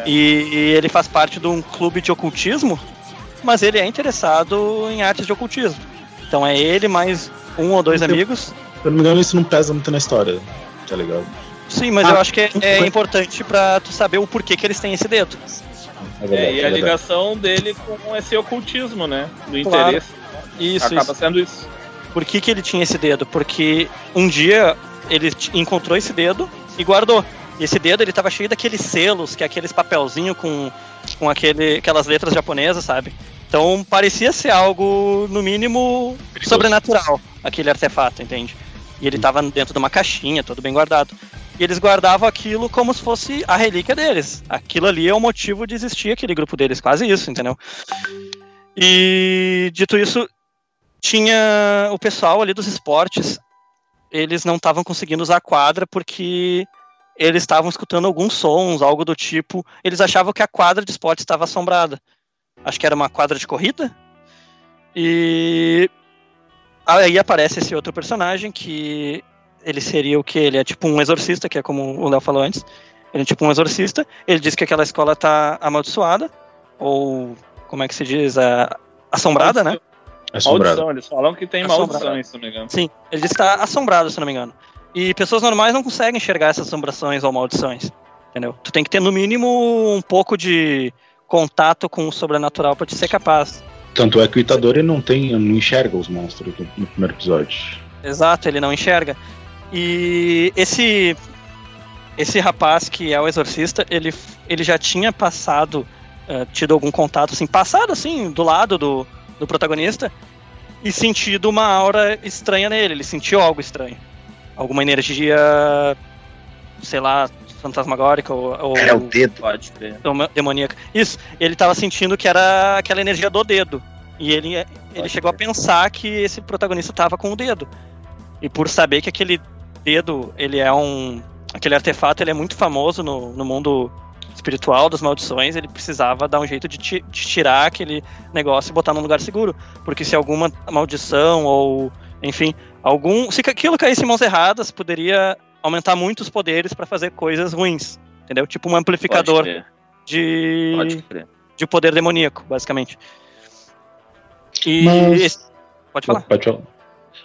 E, e ele faz parte de um clube de ocultismo, mas ele é interessado em artes de ocultismo. Então é ele mais um ou dois Então- amigos. Se eu não me engano, isso não pesa muito na história, tá ligado? Sim, mas Ah, eu acho que é, é foi- importante pra tu saber o porquê que eles têm esse dedo. É É, verdade, e é a verdade. ligação dele com esse ocultismo, né? Do Claro. interesse. Isso, acaba isso. sendo isso. Por que, que ele tinha esse dedo? Porque um dia ele encontrou esse dedo e guardou. E esse dedo ele tava cheio daqueles selos, que é aqueles papelzinho com, com aquele, aquelas letras japonesas, sabe? Então parecia ser algo, no mínimo, Perigoso. sobrenatural, aquele artefato, entende? E ele tava dentro de uma caixinha, todo bem guardado. E eles guardavam aquilo como se fosse a relíquia deles. Aquilo ali é o motivo de existir aquele grupo deles, quase isso, entendeu? E dito isso, tinha o pessoal ali dos esportes, eles não estavam conseguindo usar a quadra porque eles estavam escutando alguns sons, algo do tipo. Eles achavam que a quadra de esporte estava assombrada. Acho que era uma quadra de corrida. E aí aparece esse outro personagem que ele seria o que? Ele é tipo um exorcista, que é como o Léo falou antes. Ele é tipo um exorcista. Ele diz que aquela escola tá amaldiçoada, ou como é que se diz? A- assombrada, né? É assombrado. Maldição, eles falam que tem Assombrado. maldição, se não me engano. Sim, ele está assombrado, se não me engano. E pessoas normais não conseguem enxergar essas assombrações ou maldições. Entendeu? Tu tem que ter, no mínimo, um pouco de contato com o sobrenatural para te ser capaz. Tanto é que o Itadori não tem, não enxerga os monstros no, primeiro episódio. Exato, ele não enxerga. E esse esse rapaz que é o exorcista, ele, ele já tinha passado, eh, tido algum contato, assim, passado assim, do lado do, do protagonista, e sentido uma aura estranha nele. Ele sentiu algo estranho. Alguma energia, sei lá, fantasmagórica ou, ou É o dedo. Pode crer. demo- demoníaca. Isso, ele tava sentindo que era aquela energia do dedo. E ele, ele Pode chegou a crer. pensar que esse protagonista tava com o dedo. E por saber que aquele dedo, ele é um. Aquele artefato, ele é muito famoso no, no mundo espiritual das maldições, ele precisava dar um jeito de, de tirar aquele negócio e botar num lugar seguro. Porque se alguma maldição ou, enfim, algum. Se aquilo caísse em mãos erradas, poderia aumentar muito os poderes para fazer coisas ruins. Entendeu? Tipo um amplificador de, de poder demoníaco, basicamente. E Mas- esse- pode falar. Pode falar.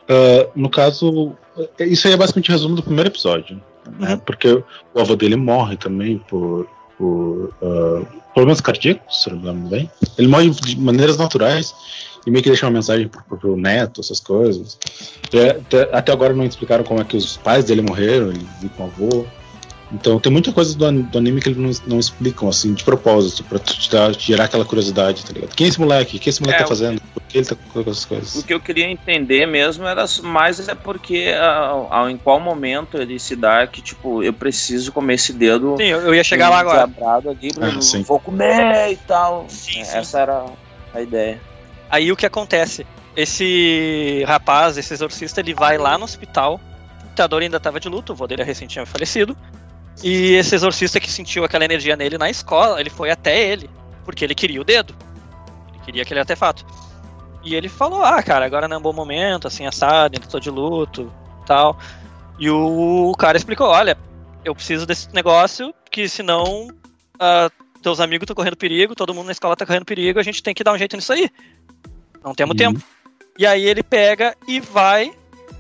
Ah, no caso, isso aí é basicamente o resumo do primeiro episódio. né? Uhum. Porque o avô dele morre também por, por ah, problemas cardíacos, se não me lembro bem. Ele morre de maneiras naturais e meio que deixa uma mensagem pro, pro neto, essas coisas. Até, até- agora não explicaram como é que os pais dele morreram, ele com o avô. Então tem muita coisa do, do anime que eles não, não explicam, assim, de propósito, pra te, dar- te gerar aquela curiosidade, tá ligado? Quem é esse moleque? O que esse moleque É, tá o- fazendo? Por que ele tá com essas O coisas? que eu queria entender mesmo era mais é porque ah, em qual momento ele se dá que, tipo, eu preciso comer esse dedo. Sim, eu, eu ia chegar lá agora. aqui, Ah, sim. vou comer e tal. Sim, É, sim. Essa era a ideia. Aí o que acontece? Esse rapaz, esse exorcista, ele vai lá no hospital. O ditador ainda estava de luto, o vô dele é recente tinha falecido. E esse exorcista que sentiu aquela energia nele na escola, ele foi até ele, porque ele queria o dedo. Ele queria aquele artefato. E ele falou: Ah, cara, agora não é um bom momento, assim, assado, ainda tô de luto tal. E o cara explicou: Olha, eu preciso desse negócio, que senão ah, teus amigos estão correndo perigo, todo mundo na escola tá correndo perigo, a gente tem que dar um jeito nisso aí. Não temos Uhum. tempo. E aí ele pega e vai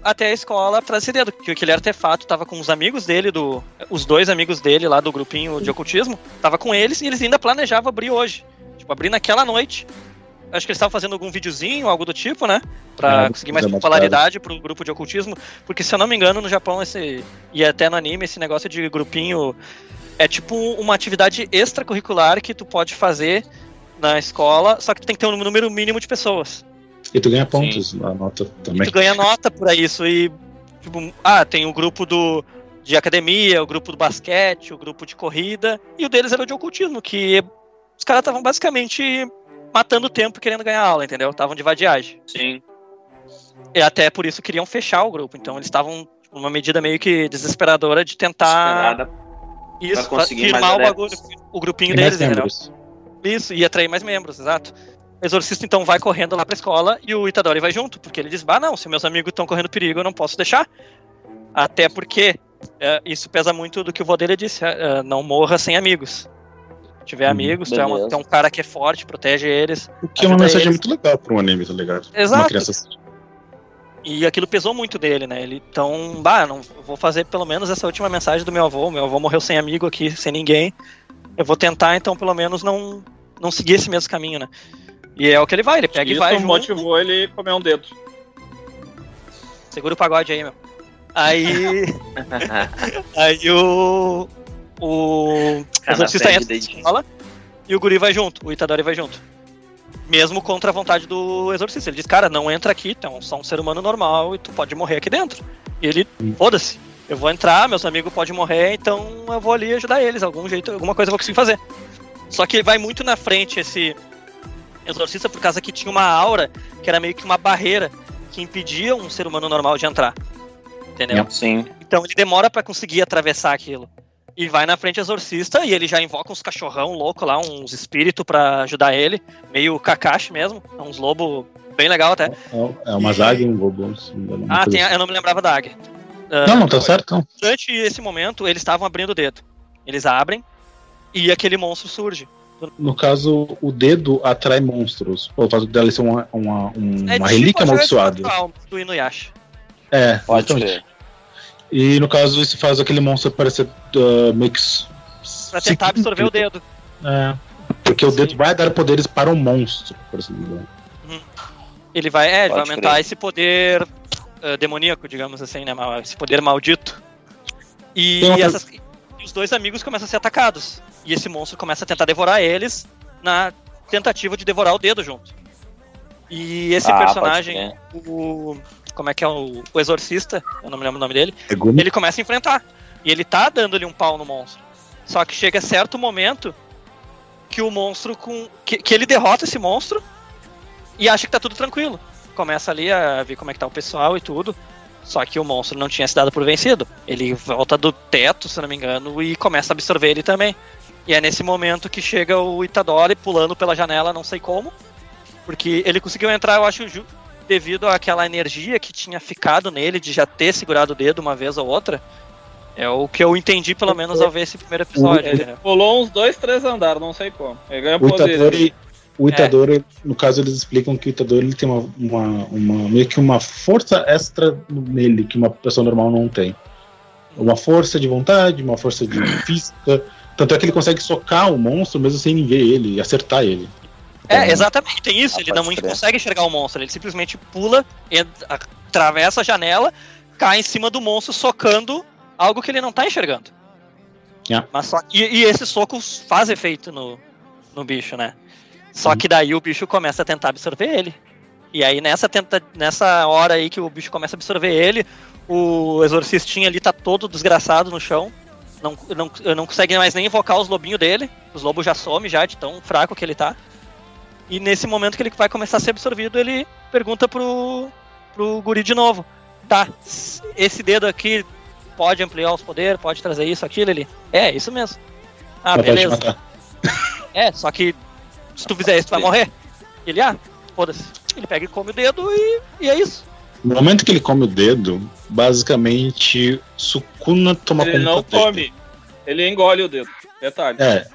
até a escola dedo. Que aquele artefato tava com os amigos dele, do, os dois amigos dele lá do grupinho de ocultismo, tava com eles e eles ainda planejavam abrir hoje. Tipo, abrir naquela noite. Acho que eles estavam fazendo algum videozinho, algo do tipo, né? Pra conseguir mais popularidade pro grupo de ocultismo. Porque se eu não me engano, no Japão, esse. E até no anime, esse negócio de grupinho é tipo uma atividade extracurricular que tu pode fazer na escola, só que tu tem que ter um número mínimo de pessoas. E tu ganha pontos na nota E também. tu ganha nota pra isso. E, tipo, ah, tem o grupo do, de academia, o grupo do basquete, o grupo de corrida. E o deles era o de ocultismo, que os caras estavam basicamente matando o tempo querendo ganhar aula, entendeu? Estavam de vadiagem. Sim. E até por isso queriam fechar o grupo. Então eles estavam numa medida meio que desesperadora de tentar isso, pra conseguir firmar mais o bagulho, o grupinho mais deles, entendeu? Isso, e atrair mais membros, exato. O exorcista então vai correndo lá pra escola e o Itadori vai junto, porque ele diz: Ah, não, se meus amigos estão correndo perigo, eu não posso deixar. Até porque é, isso pesa muito do que o vô dele disse: é, é, não morra sem amigos. Se tiver Hum, amigos, tu é, uma- tu é um cara que é forte, protege eles. O que é uma mensagem eles. muito legal pra um anime, tá ligado? Exato. Uma criança assistir. E aquilo pesou muito dele, né? Ele, então, bah, não, eu vou fazer pelo menos essa última mensagem do meu avô. Meu avô morreu sem amigo aqui, sem ninguém. Eu vou tentar, então, pelo menos não, não seguir esse mesmo caminho, né? E é o que ele vai, ele pega e Isso vai junto. motivou ele comer um dedo. Segura o pagode aí, meu. Aí. aí o. O. Cara, exorcista entra na escola e o guri vai junto, o Itadori vai junto. Mesmo contra a vontade do exorcista. Ele diz, cara, não entra aqui, tu é um- só um ser humano normal e tu pode morrer aqui dentro. E ele, foda-se, eu vou entrar, meus amigos podem morrer, então eu vou ali ajudar eles, algum jeito, alguma coisa eu vou conseguir fazer. Só que vai muito na frente esse exorcista por causa que tinha uma aura que era meio que uma barreira que impedia um ser humano normal de entrar. Entendeu? Sim. Então ele demora pra conseguir atravessar aquilo. E vai na frente exorcista e ele já invoca uns cachorrão louco lá, uns espíritos pra ajudar ele, meio Kakashi mesmo, é uns lobo bem legal até. É uma zaga e um goblin. se não me engano, uma Ah, tem, assim. eu não me lembrava da águia. Ah, Não, não, tá certo, não. Durante esse momento, eles estavam abrindo o dedo. Eles abrem e aquele monstro surge. No caso, o dedo atrai monstros. O fato dela ser uma, uma, um- É uma tipo relíquia amaldiçoada. do Inuyasha. É, Pode exatamente. E no caso, isso faz aquele monstro parecer uh, meio que. Pra tentar absorver o dedo. É. Porque o dedo vai dar poderes para o monstro, por assim dizer. Ele vai, é, ele vai aumentar crer. esse poder ah, demoníaco, digamos assim, né? Esse poder maldito. E, uma essas- e os dois amigos começam a ser atacados. E esse monstro começa a tentar devorar eles na tentativa de devorar o dedo junto. E esse Ah, personagem, o. Como é que é o, o exorcista? Eu não me lembro o nome dele. Megumi? Ele começa a enfrentar. E ele tá dando-lhe um pau no monstro. Só que chega certo momento que o monstro com. Que, que ele derrota esse monstro e acha que tá tudo tranquilo. Começa ali a ver como é que tá o pessoal e tudo. Só que o monstro não tinha se dado por vencido. Ele volta do teto, se não me engano, e começa a absorver ele também. E é nesse momento que chega o Itadori pulando pela janela, não sei como. Porque ele conseguiu entrar, eu acho, ju- devido àquela energia que tinha ficado nele de já ter segurado o dedo uma vez ou outra. É o que eu entendi, pelo menos, ao ver esse primeiro episódio. Ele- né? Pulou uns dois, três andares, não sei como. Ele ganha O poder. Itadori, o É. Itadori, no caso, eles explicam que o Itadori ele tem uma, uma, uma- meio que uma força extra nele que uma pessoa normal não tem. Uma força de vontade, uma força de física. Tanto é que ele consegue socar o monstro mesmo sem ver ele e acertar ele. É, exatamente, tem isso. Ah, ele não crer. consegue enxergar o monstro. Ele simplesmente pula, entra- atravessa a janela, cai em cima do monstro, socando algo que ele não tá enxergando. É. Mas só, e, e esse soco faz efeito no, no bicho, né? Só que daí o bicho começa a tentar absorver ele. E aí nessa, tenta, nessa hora aí que o bicho começa a absorver ele, o exorcistinho ali tá todo desgraçado no chão. Não, não, não consegue mais nem invocar os lobinhos dele. Os lobos já somem já de tão fraco que ele tá. E nesse momento que ele vai começar a ser absorvido, ele pergunta pro, pro guri de novo. Tá, esse dedo aqui pode ampliar os poderes, pode trazer isso, aquilo, ele. É, isso mesmo. Ah, te beleza. É, só que se tu fizer isso, tu vai morrer. Ele, ah, foda-se. Ele pega e come o dedo e, e é isso. No momento que ele come o dedo, basicamente Sukuna toma Ele conta não dele. come. Ele engole o dedo. Detalhe. É.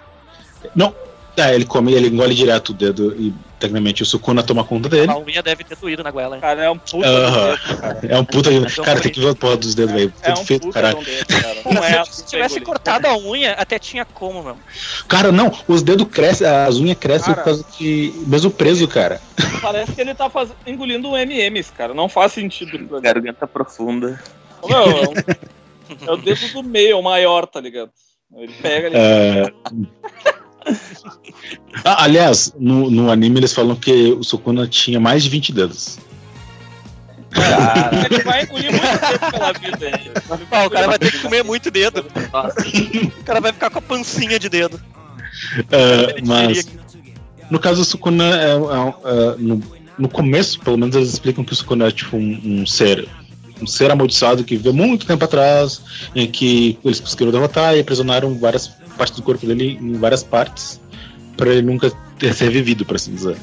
Não. É, ele come, ele engole direto o dedo e tecnicamente o Sukuna toma conta dele. A unha deve ter doído na goela. hein? Cara, é um puta Aham. do dedo, cara. É um puta. Mas Cara, não tem que ver a porra dos dedos, velho. É Tudo um feito, puta caralho. de dedo, cara. Não é Se tivesse engolir. cortado a unha, até tinha como, meu. Cara, não, os dedos crescem, as unhas crescem Cara. por causa de. Mesmo preso, cara. Parece que ele tá faz... engolindo um MMs, cara. Não faz sentido. Garganta profunda. Meu, é, um- é o dedo do meio, o maior, tá ligado? Ele pega ali. É, Ah, aliás, no, no anime eles falam que o Sukuna tinha mais de 20 dedos. Cara, ele vai engolir muito tempo pela vida. Ah, o cara vai ter que comer muito dedo. O cara vai ficar com a pancinha de dedo. Ele mas no caso do Sukuna, é, é, é, no, no começo, pelo menos, eles explicam que o Sukuna é tipo um, um ser. Um ser amaldiçoado que viveu muito tempo atrás, em que eles conseguiram derrotar e aprisionaram várias partes do corpo dele em várias partes, para ele nunca ter ser revivido, por assim dizer.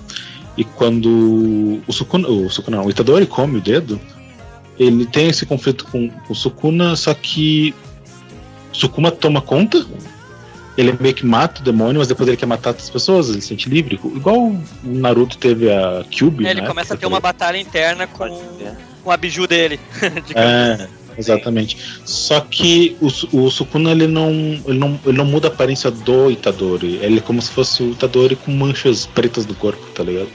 E quando o Sukuna, o Sukuna, não, o Itadori come o dedo, ele tem esse conflito com, com o Sukuna, só que o Sukuna toma conta ele meio que mata o demônio, mas depois ele quer matar outras pessoas, ele se sente livre. Igual o Naruto teve a Kyubi, É, ele né? começa a ter uma batalha interna com, com a biju dele. digamos. É, exatamente. Só que o, o Sukuna ele não, ele, não, ele não muda a aparência do Itadori. Ele é como se fosse o Itadori com manchas pretas no corpo, tá ligado?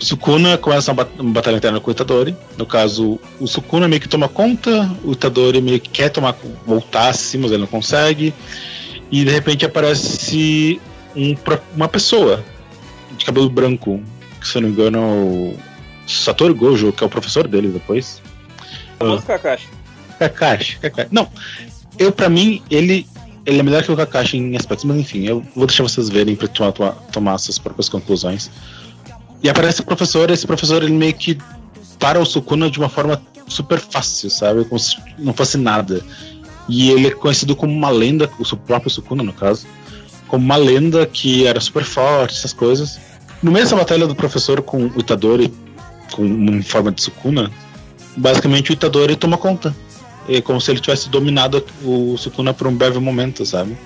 O Sukuna começa uma, bat- uma batalha interna com o Itadori. No caso, o Sukuna meio que toma conta, o Itadori meio que quer tomar, voltar assim, mas ele não consegue. E de repente aparece um uma pessoa de cabelo branco, que se eu não me engano é o Satoru Gojo, que é o professor dele depois. Famoso Kakashi. Kakashi. Não, eu pra mim, ele, ele é melhor que o Kakashi em aspectos, mas enfim, eu vou deixar vocês verem pra tomar, tomar, suas próprias conclusões. E aparece o professor, esse professor ele meio que para o Sukuna de uma forma super fácil, sabe? Como se não fosse nada. E ele é conhecido como uma lenda, o próprio Sukuna, no caso, como uma lenda que era super forte, essas coisas. No meio dessa batalha do professor com o Itadori, com em forma de Sukuna, basicamente o Itadori toma conta. É como se ele tivesse dominado o Sukuna por um breve momento, sabe?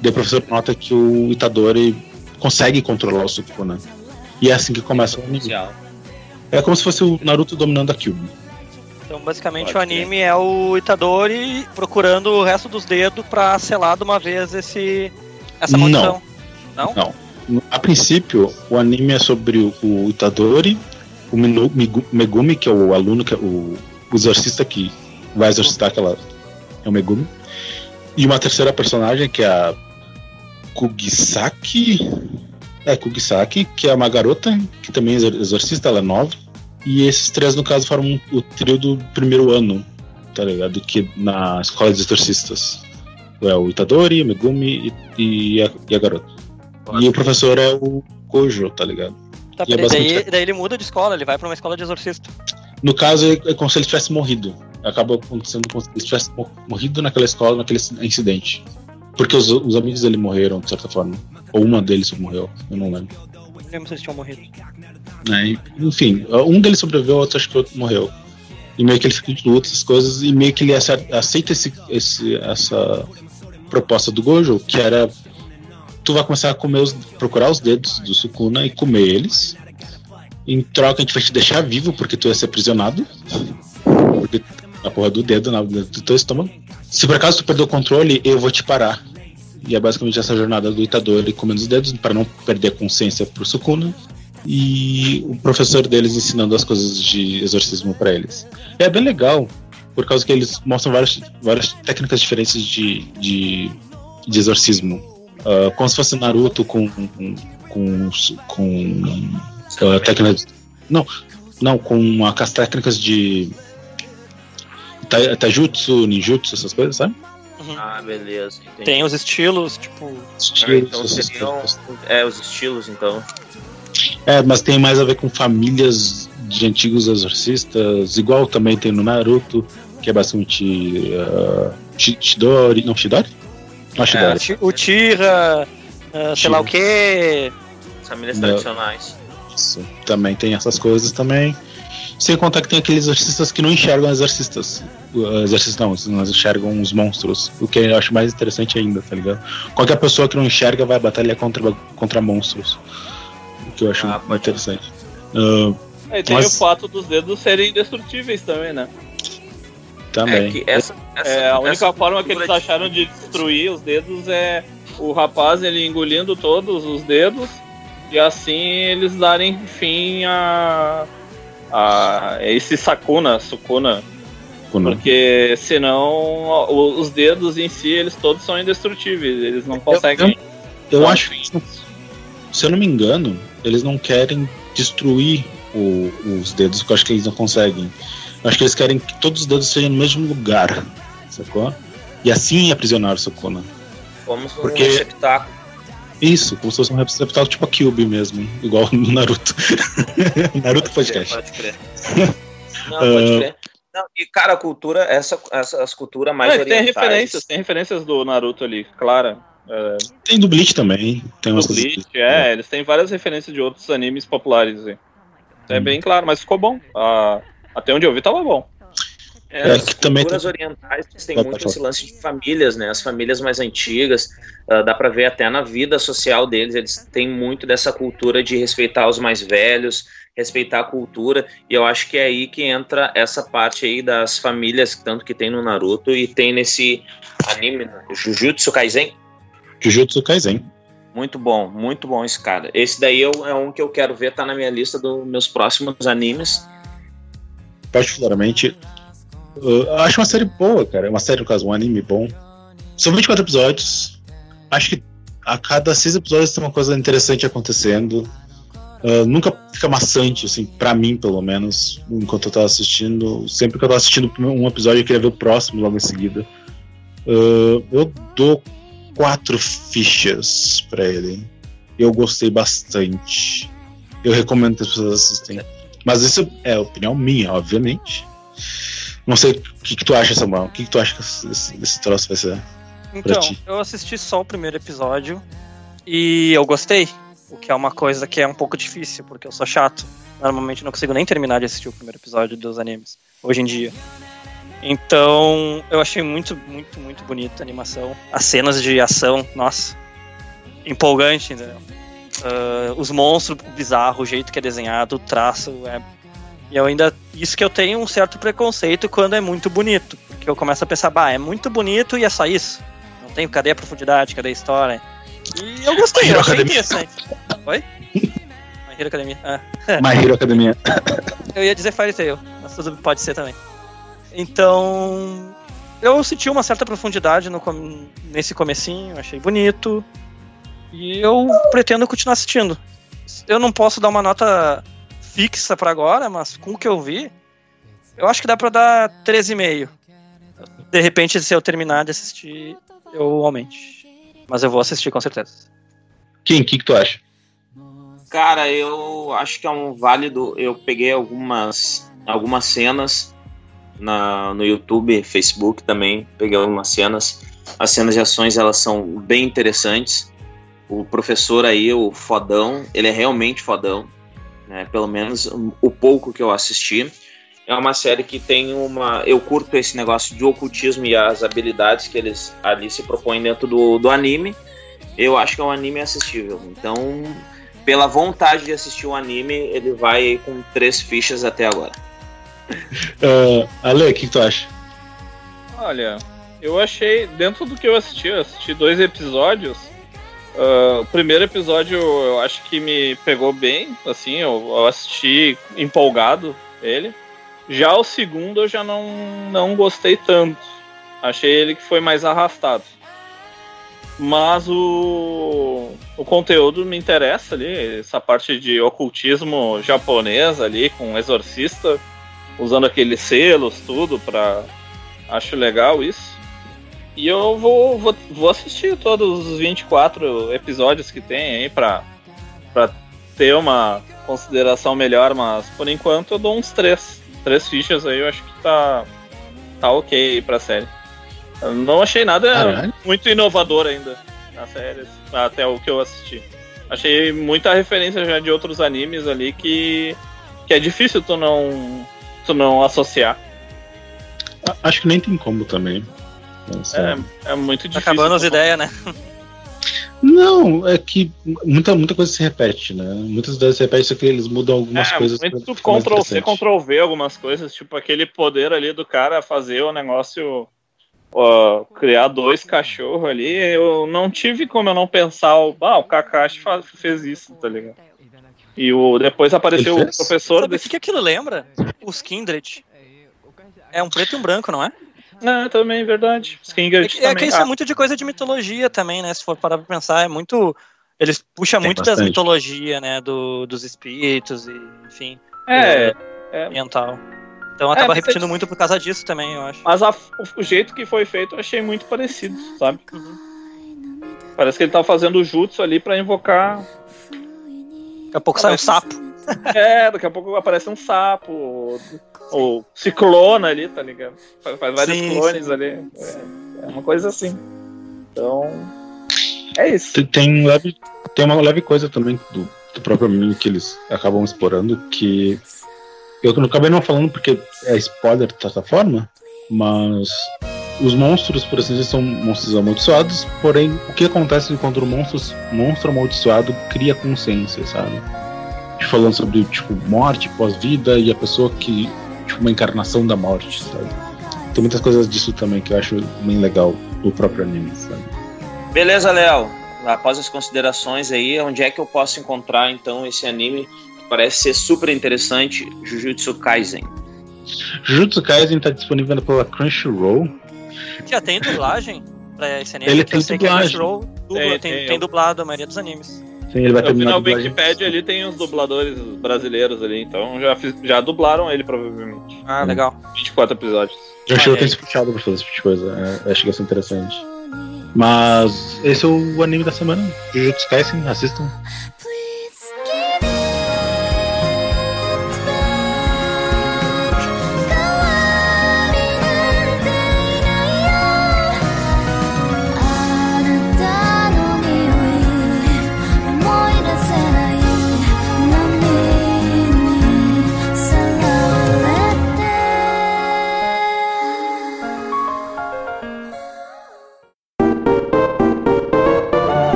Daí o professor nota que o Itadori consegue controlar o Sukuna. E é assim que começa o anime. É como se fosse o Naruto dominando a Kyuubi. Então, basicamente, Pode o anime é o Itadori procurando o resto dos dedos pra selar de uma vez esse, essa Não. maldição. Não? Não. A princípio, o anime é sobre o, o Itadori, o Minu- Migu- Megumi, que é o aluno, que é o, o exorcista que vai exorcistar aquela. É o Megumi. E uma terceira personagem, que é a Kugisaki. É, Kugisaki, que é uma garota, que também é exor- exorcista, ela é nova. E esses três, no caso, formam o trio do primeiro ano, tá ligado? Que na escola de exorcistas. É o Itadori, o Megumi e, e, a, e a garota. E o professor é o Gojo, tá ligado? Tá, E é daí, daí ele muda de escola, ele vai pra uma escola de exorcista. No caso, é é como se ele tivesse morrido. Acaba acontecendo como se ele tivesse mo- morrido naquela escola, naquele incidente. Porque os, os amigos dele morreram, de certa forma. Ou uma deles morreu, eu não lembro. Lembro se eles tinham morrido. E, Enfim, um deles sobreviveu, outro acho que outro morreu. E meio que ele fica de luta, essas coisas, e meio que ele ace- aceita esse, esse- essa proposta do Gojo, que era tu vai começar a comer os, procurar os dedos do Sukuna e comer eles. Em troca, a gente vai te deixar vivo porque tu ia ser aprisionado. Porque a porra do dedo na, do teu estômago. Se por acaso tu perder o controle, eu vou te parar. E é basicamente essa jornada do Itadori comendo os dedos para não perder a consciência pro Sukuna. E o professor deles ensinando as coisas de exorcismo para eles. É bem legal, por causa que eles mostram várias, várias técnicas diferentes de, de, de exorcismo. Ah, como se fosse Naruto com. com, com, com ah, técnicas. Não, não, com aquelas técnicas de. Ta- Taijutsu, ninjutsu, essas coisas, sabe? Ah, beleza. entendi. Tem os estilos, tipo. Ah, Estilos, então essas seriam é, os estilos, então. É, mas tem mais a ver com famílias de antigos exorcistas, igual também tem no Naruto, que é basicamente uh, Shidori. Não, Shidori? Não, Shidori. Ti- O Tira, ah, sei lá o quê. Famílias tradicionais. Isso. Também tem essas coisas também. Sem contar que tem aqueles exorcistas que não enxergam exorcistas. Uh, Exorcistas não, eles enxergam os monstros. O que eu acho mais interessante ainda, tá ligado? Qualquer pessoa que não enxerga vai batalhar contra, contra monstros. O que eu acho Ah, pode. interessante. Uh, Aí tem Mas- o fato dos dedos serem indestrutíveis também, né? também. É que essa, essa, É, a única essa forma que eles acharam de destruir os dedos é o rapaz ele engolindo todos os dedos e assim eles darem fim a, a esse Sakuna, Sukuna, Quando- porque senão os dedos em si eles todos são indestrutíveis, eles não conseguem. Eu Não, acho que, se eu não me engano, eles não querem destruir o- os dedos, porque eu acho que eles não conseguem. Eu acho que eles querem que todos os dedos sejam no mesmo lugar, sacou? E assim aprisionar o Sukuna. Como se Porque- um receptáculo. Isso, como se fosse um receptáculo tipo a Cube mesmo, igual no Naruto. Naruto Podcast. Pode crer. Não, pode crer. Não, e, cara, a cultura, essa, essa, as culturas mais Mas tem referências, tem referências do Naruto ali, clara. É, Tem do Bleach também. Tem do umas Bleach, é, eles têm várias referências de outros animes populares. aí. É Hum. bem claro, mas ficou bom. Ah, até onde eu vi tava bom. É, É, as culturas tem- orientais têm muito falar. esse lance de famílias, né? As famílias mais antigas, ah, dá pra ver até na vida social deles, eles têm muito dessa cultura de respeitar os mais velhos, respeitar a cultura, e eu acho que é aí que entra essa parte aí das famílias, tanto que tem no Naruto e tem nesse anime, né? Jujutsu Kaisen. Jujutsu Kaisen. Muito bom, muito bom esse cara. Esse daí é um que eu quero ver, tá na minha lista dos meus próximos animes. particularmente, uh, eu acho uma série boa, cara. É uma série, no caso, um anime bom. São 24 episódios. Acho que a cada seis episódios tem uma coisa interessante acontecendo. Uh, nunca fica maçante, assim, pra mim, pelo menos, enquanto eu tava assistindo. Sempre que eu tava assistindo um episódio, eu queria ver o próximo logo em seguida. Uh, eu dou quatro fichas pra ele. Eu gostei bastante. Eu recomendo que as pessoas assistem. Mas isso é opinião minha, obviamente. Não sei o que, que tu acha, Samuel. O que, que tu acha que esse, esse troço vai ser? Então, ti. eu assisti só o primeiro episódio e eu gostei. O que é uma coisa que é um pouco difícil, porque eu sou chato. Normalmente eu não consigo nem terminar de assistir o primeiro episódio dos animes, hoje em dia. Então, eu achei muito, muito, muito bonita a animação. As cenas de ação, nossa, empolgante, entendeu? Ah, os monstros bizarros, o jeito que é desenhado, o traço é. E eu ainda. Isso que eu tenho um certo preconceito quando é muito bonito. Porque eu começo a pensar, bah, é muito bonito e é só isso. Não tem, cadê a profundidade, cadê a história? E eu gostei, eu achei Academia. interessante. Oi? My Hero Academia. Ah. My Hero Academia. Eu ia dizer Fairy Tail, mas tudo pode ser também. Então, eu senti uma certa profundidade no nesse comecinho, achei bonito. E eu pretendo continuar assistindo. Eu não posso dar uma nota fixa pra agora, mas com o que eu vi, eu acho que dá pra dar 13,5. De repente, se eu terminar de assistir, eu aumente. Mas eu vou assistir com certeza. Kim, o que, que tu acha? Cara, eu acho que é um válido. Eu peguei algumas, algumas cenas na, no YouTube, Facebook também. Peguei algumas cenas. As cenas de ações elas são bem interessantes. O professor aí, o fodão, ele é realmente fodão. Né? Pelo menos o pouco que eu assisti. É uma série que tem uma. Eu curto esse negócio de ocultismo e as habilidades que eles ali se propõem dentro do, do anime. Eu acho que é um anime assistível. Então, pela vontade de assistir o anime, ele vai com três fichas até agora. Uh, Ale, o que, que tu acha? Olha, eu achei, dentro do que eu assisti, eu assisti dois episódios. Ah, o primeiro episódio eu acho que me pegou bem, assim, eu, eu assisti empolgado ele. Já o segundo eu já não, não gostei tanto. Achei ele que foi mais arrastado. Mas o, o conteúdo me interessa ali, essa parte de ocultismo japonês ali, com exorcista, usando aqueles selos, tudo, pra. Acho legal isso. E eu vou, vou, vou assistir todos os 24 episódios que tem aí pra, pra ter uma consideração melhor, mas por enquanto eu dou uns três. Três fichas aí, eu acho que tá, tá ok aí pra série. Eu não achei nada Caralho. muito inovador ainda na série, até o que eu assisti. Achei muita referência já de outros animes ali que, que é difícil tu não, tu não associar. Acho que nem tem como também. Essa- É, é muito Tá difícil. acabando as ideias, né? Não, é que muita, muita coisa se repete, né? Muitas vezes se repete, só que eles mudam algumas É, coisas. muito Ctrl C. Ctrl V algumas coisas, tipo aquele poder ali do cara fazer o negócio ó, criar dois cachorros ali, eu não tive como eu não pensar, o- ah, o Kakashi fa- fez isso, tá ligado? E o, depois apareceu o professor Sabe o desse. que, que aquilo lembra? Os Kindred. É um preto e um branco, não é? Ah, também, verdade. Skingert É, que- é que isso Ah, é muito de coisa de mitologia também, né? Se for parar pra pensar, é muito. Eles puxam Tem muito das bastante. mitologias, né? Do, dos espíritos e, enfim, é, é, ambiental. Então acaba mas repetindo é- muito por causa disso também, eu acho. mas a- o, o jeito que foi feito eu achei muito parecido, sabe? Uhum. Parece que ele tá fazendo o jutsu ali pra invocar. Daqui a pouco sai um sapo. É, daqui a pouco aparece um sapo. Ou, ou se clona ali, tá ligado? Faz, faz vários Sim, clones ali. É, é uma coisa assim. Então. É isso. Tem, um leve, tem uma leve coisa também do, do próprio anime que eles acabam explorando que eu não acabei não falando porque é spoiler de certa forma, mas os monstros, por assim dizer, são monstros amaldiçoados, porém o que acontece quando o monstro, monstro amaldiçoado cria consciência, sabe? Falando sobre tipo morte pós-vida e a pessoa que tipo uma encarnação da morte, sabe? Tem muitas coisas disso também que eu acho bem legal do próprio anime, sabe? Beleza, Léo. Após as considerações aí, onde é que eu posso encontrar então esse anime que parece ser super interessante, Jujutsu Kaisen? Jujutsu Kaisen tá disponível pela Crunchyroll. Já tem dublagem pra esse anime? Ele tem a dublagem. Dubla, Tem, tem, tem, tem dublado a maioria dos animes. Sim, ele vai Eu vi terminar na a dublagem. Wikipedia ali tem os dubladores brasileiros ali, então já, fiz- já dublaram ele provavelmente. Ah, Hum. legal. 24 episódios. Crunchyroll Olha tem aí. se puxado pra fazer esse tipo de coisa. É, acho que vai ser interessante. Mas esse é o anime da semana. Jujutsu Kaisen, assistam.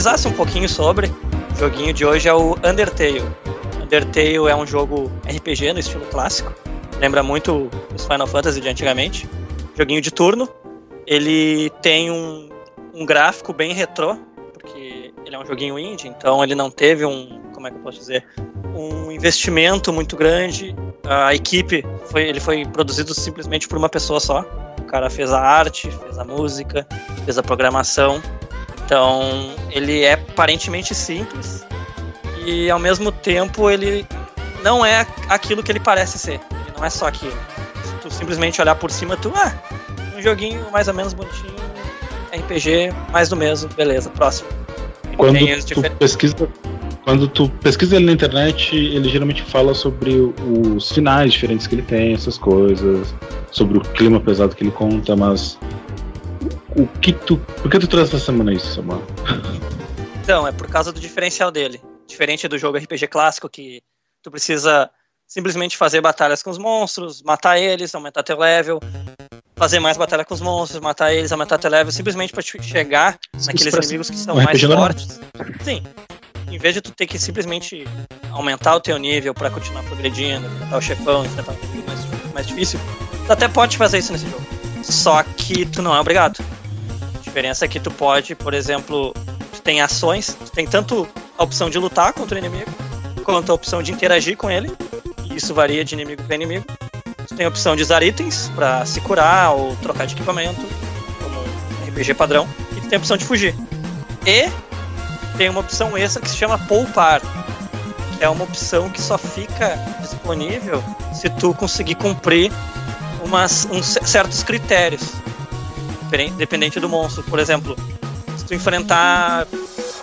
Pesquisassem um pouquinho sobre. O joguinho de hoje é o Undertale. Undertale é um jogo RPG no estilo clássico, lembra muito os Final Fantasy de antigamente. Joguinho de turno. Ele tem um, um gráfico bem retrô, porque ele é um joguinho indie, então ele não teve um, como é que eu posso dizer, um investimento muito grande. A equipe foi, ele foi produzido simplesmente por uma pessoa só. O cara fez a arte, fez a música, fez a programação. Então ele é aparentemente simples e ao mesmo tempo ele não é aquilo que ele parece ser. Ele não é só aquilo. Se tu simplesmente olhar por cima, tu ah, um joguinho mais ou menos bonitinho, RPG, mais do mesmo, beleza, próximo. Ele Quando tu difer- pesquisa. Quando tu pesquisa ele na internet, ele geralmente fala sobre os finais diferentes que ele tem, essas coisas, sobre o clima pesado que ele conta, mas o que tu. Por que tu trouxe essa semana isso, Samuel? Então, é por causa do diferencial dele. Diferente do jogo RPG clássico, que tu precisa simplesmente fazer batalhas com os monstros, matar eles, aumentar teu level, fazer mais batalha com os monstros, matar eles, aumentar teu level, simplesmente pra chegar naqueles parece inimigos que são um mais fortes. Sim. Em vez de tu ter que simplesmente aumentar o teu nível pra continuar progredindo, enfrentar o chefão, enfrentar um mais, mais difícil, tu até pode fazer isso nesse jogo. Só que tu não é obrigado. Diferença é que tu pode, por exemplo, tu tem ações, tu tem tanto a opção de lutar contra o inimigo, quanto a opção de interagir com ele, e isso varia de inimigo para inimigo. Tu tem a opção de usar itens para se curar ou trocar de equipamento, como RPG padrão, e tu tem a opção de fugir. E tem uma opção extra que se chama poupar, que é uma opção que só fica disponível se tu conseguir cumprir umas, uns certos critérios, dependente do monstro. Por exemplo, se tu enfrentar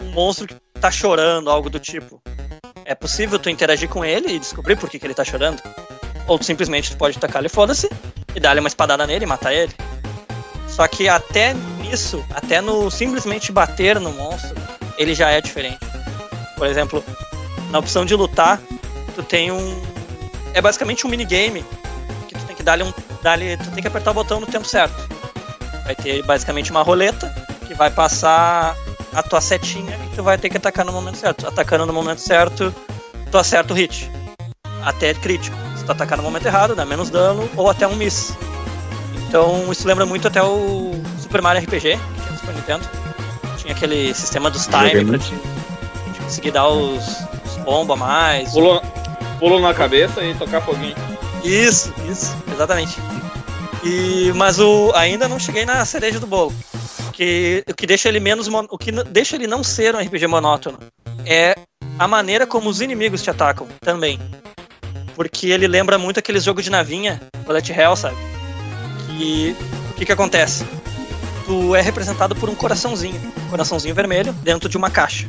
um monstro que tá chorando, algo do tipo, é possível tu interagir com ele e descobrir por que, que ele tá chorando. Ou tu simplesmente tu pode tacar ele foda-se e dar-lhe uma espadada nele e matar ele. Só que até nisso, até no simplesmente bater no monstro, ele já é diferente. Por exemplo, na opção de lutar, tu tem um. É basicamente um minigame que tu tem que dar um. Dar-lhe- tu tem que apertar o botão no tempo certo. Vai ter basicamente uma roleta que vai passar a tua setinha e tu vai ter que atacar no momento certo. Atacando no momento certo, tu acerta o hit. Até crítico. Se tu atacar no momento errado, dá menos dano ou até um miss. Então isso lembra muito até o Super Mario RPG, que tinha no Super Nintendo. Tinha aquele sistema dos Joguei time pra te, te conseguir dar os, os combos a mais. Pulo, pulo na cabeça e tocar foguinho. Isso, isso, exatamente. E, mas o, ainda não cheguei na cereja do bolo. Que, o que deixa ele menos. mon- O que deixa ele não ser um RPG monótono é a maneira como os inimigos te atacam também. Porque ele lembra muito aqueles jogos de navinha, Bullet Hell, sabe? Que. O que, que acontece? Tu é representado por um coraçãozinho, coraçãozinho vermelho, dentro de uma caixa.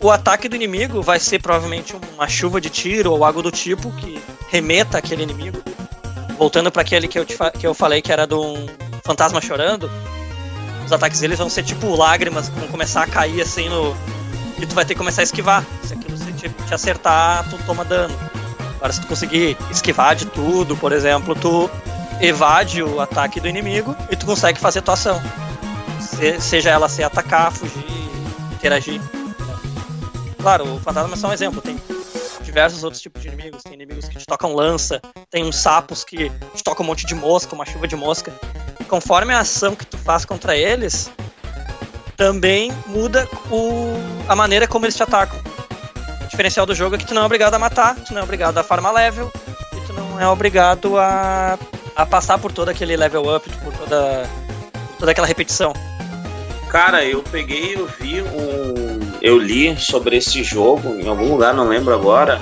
O ataque do inimigo vai ser provavelmente uma chuva de tiro ou algo do tipo que remeta aquele inimigo. Voltando para aquele que eu, te que eu falei que era de um fantasma chorando, os ataques deles vão ser tipo lágrimas que vão começar a cair assim no. E tu vai ter que começar a esquivar. Se aquilo se te, te acertar, tu toma dano. Agora, se tu conseguir esquivar de tudo, por exemplo, tu evade o ataque do inimigo e tu consegue fazer tua ação. Se- seja ela ser atacar, fugir, interagir. Claro, o fantasma é só um exemplo. Tem diversos outros tipos de inimigos. Tem inimigos que te tocam lança, tem uns sapos que te tocam um monte de mosca, uma chuva de mosca. E conforme a ação que tu faz contra eles, também muda o, a maneira como eles te atacam. O diferencial do jogo é que tu não é obrigado a matar, tu não é obrigado a farmar level, e tu não é obrigado a, a passar por todo aquele level up, por toda, toda aquela repetição. Cara, eu peguei, eu vi um. Eu li sobre esse jogo em algum lugar, não lembro agora,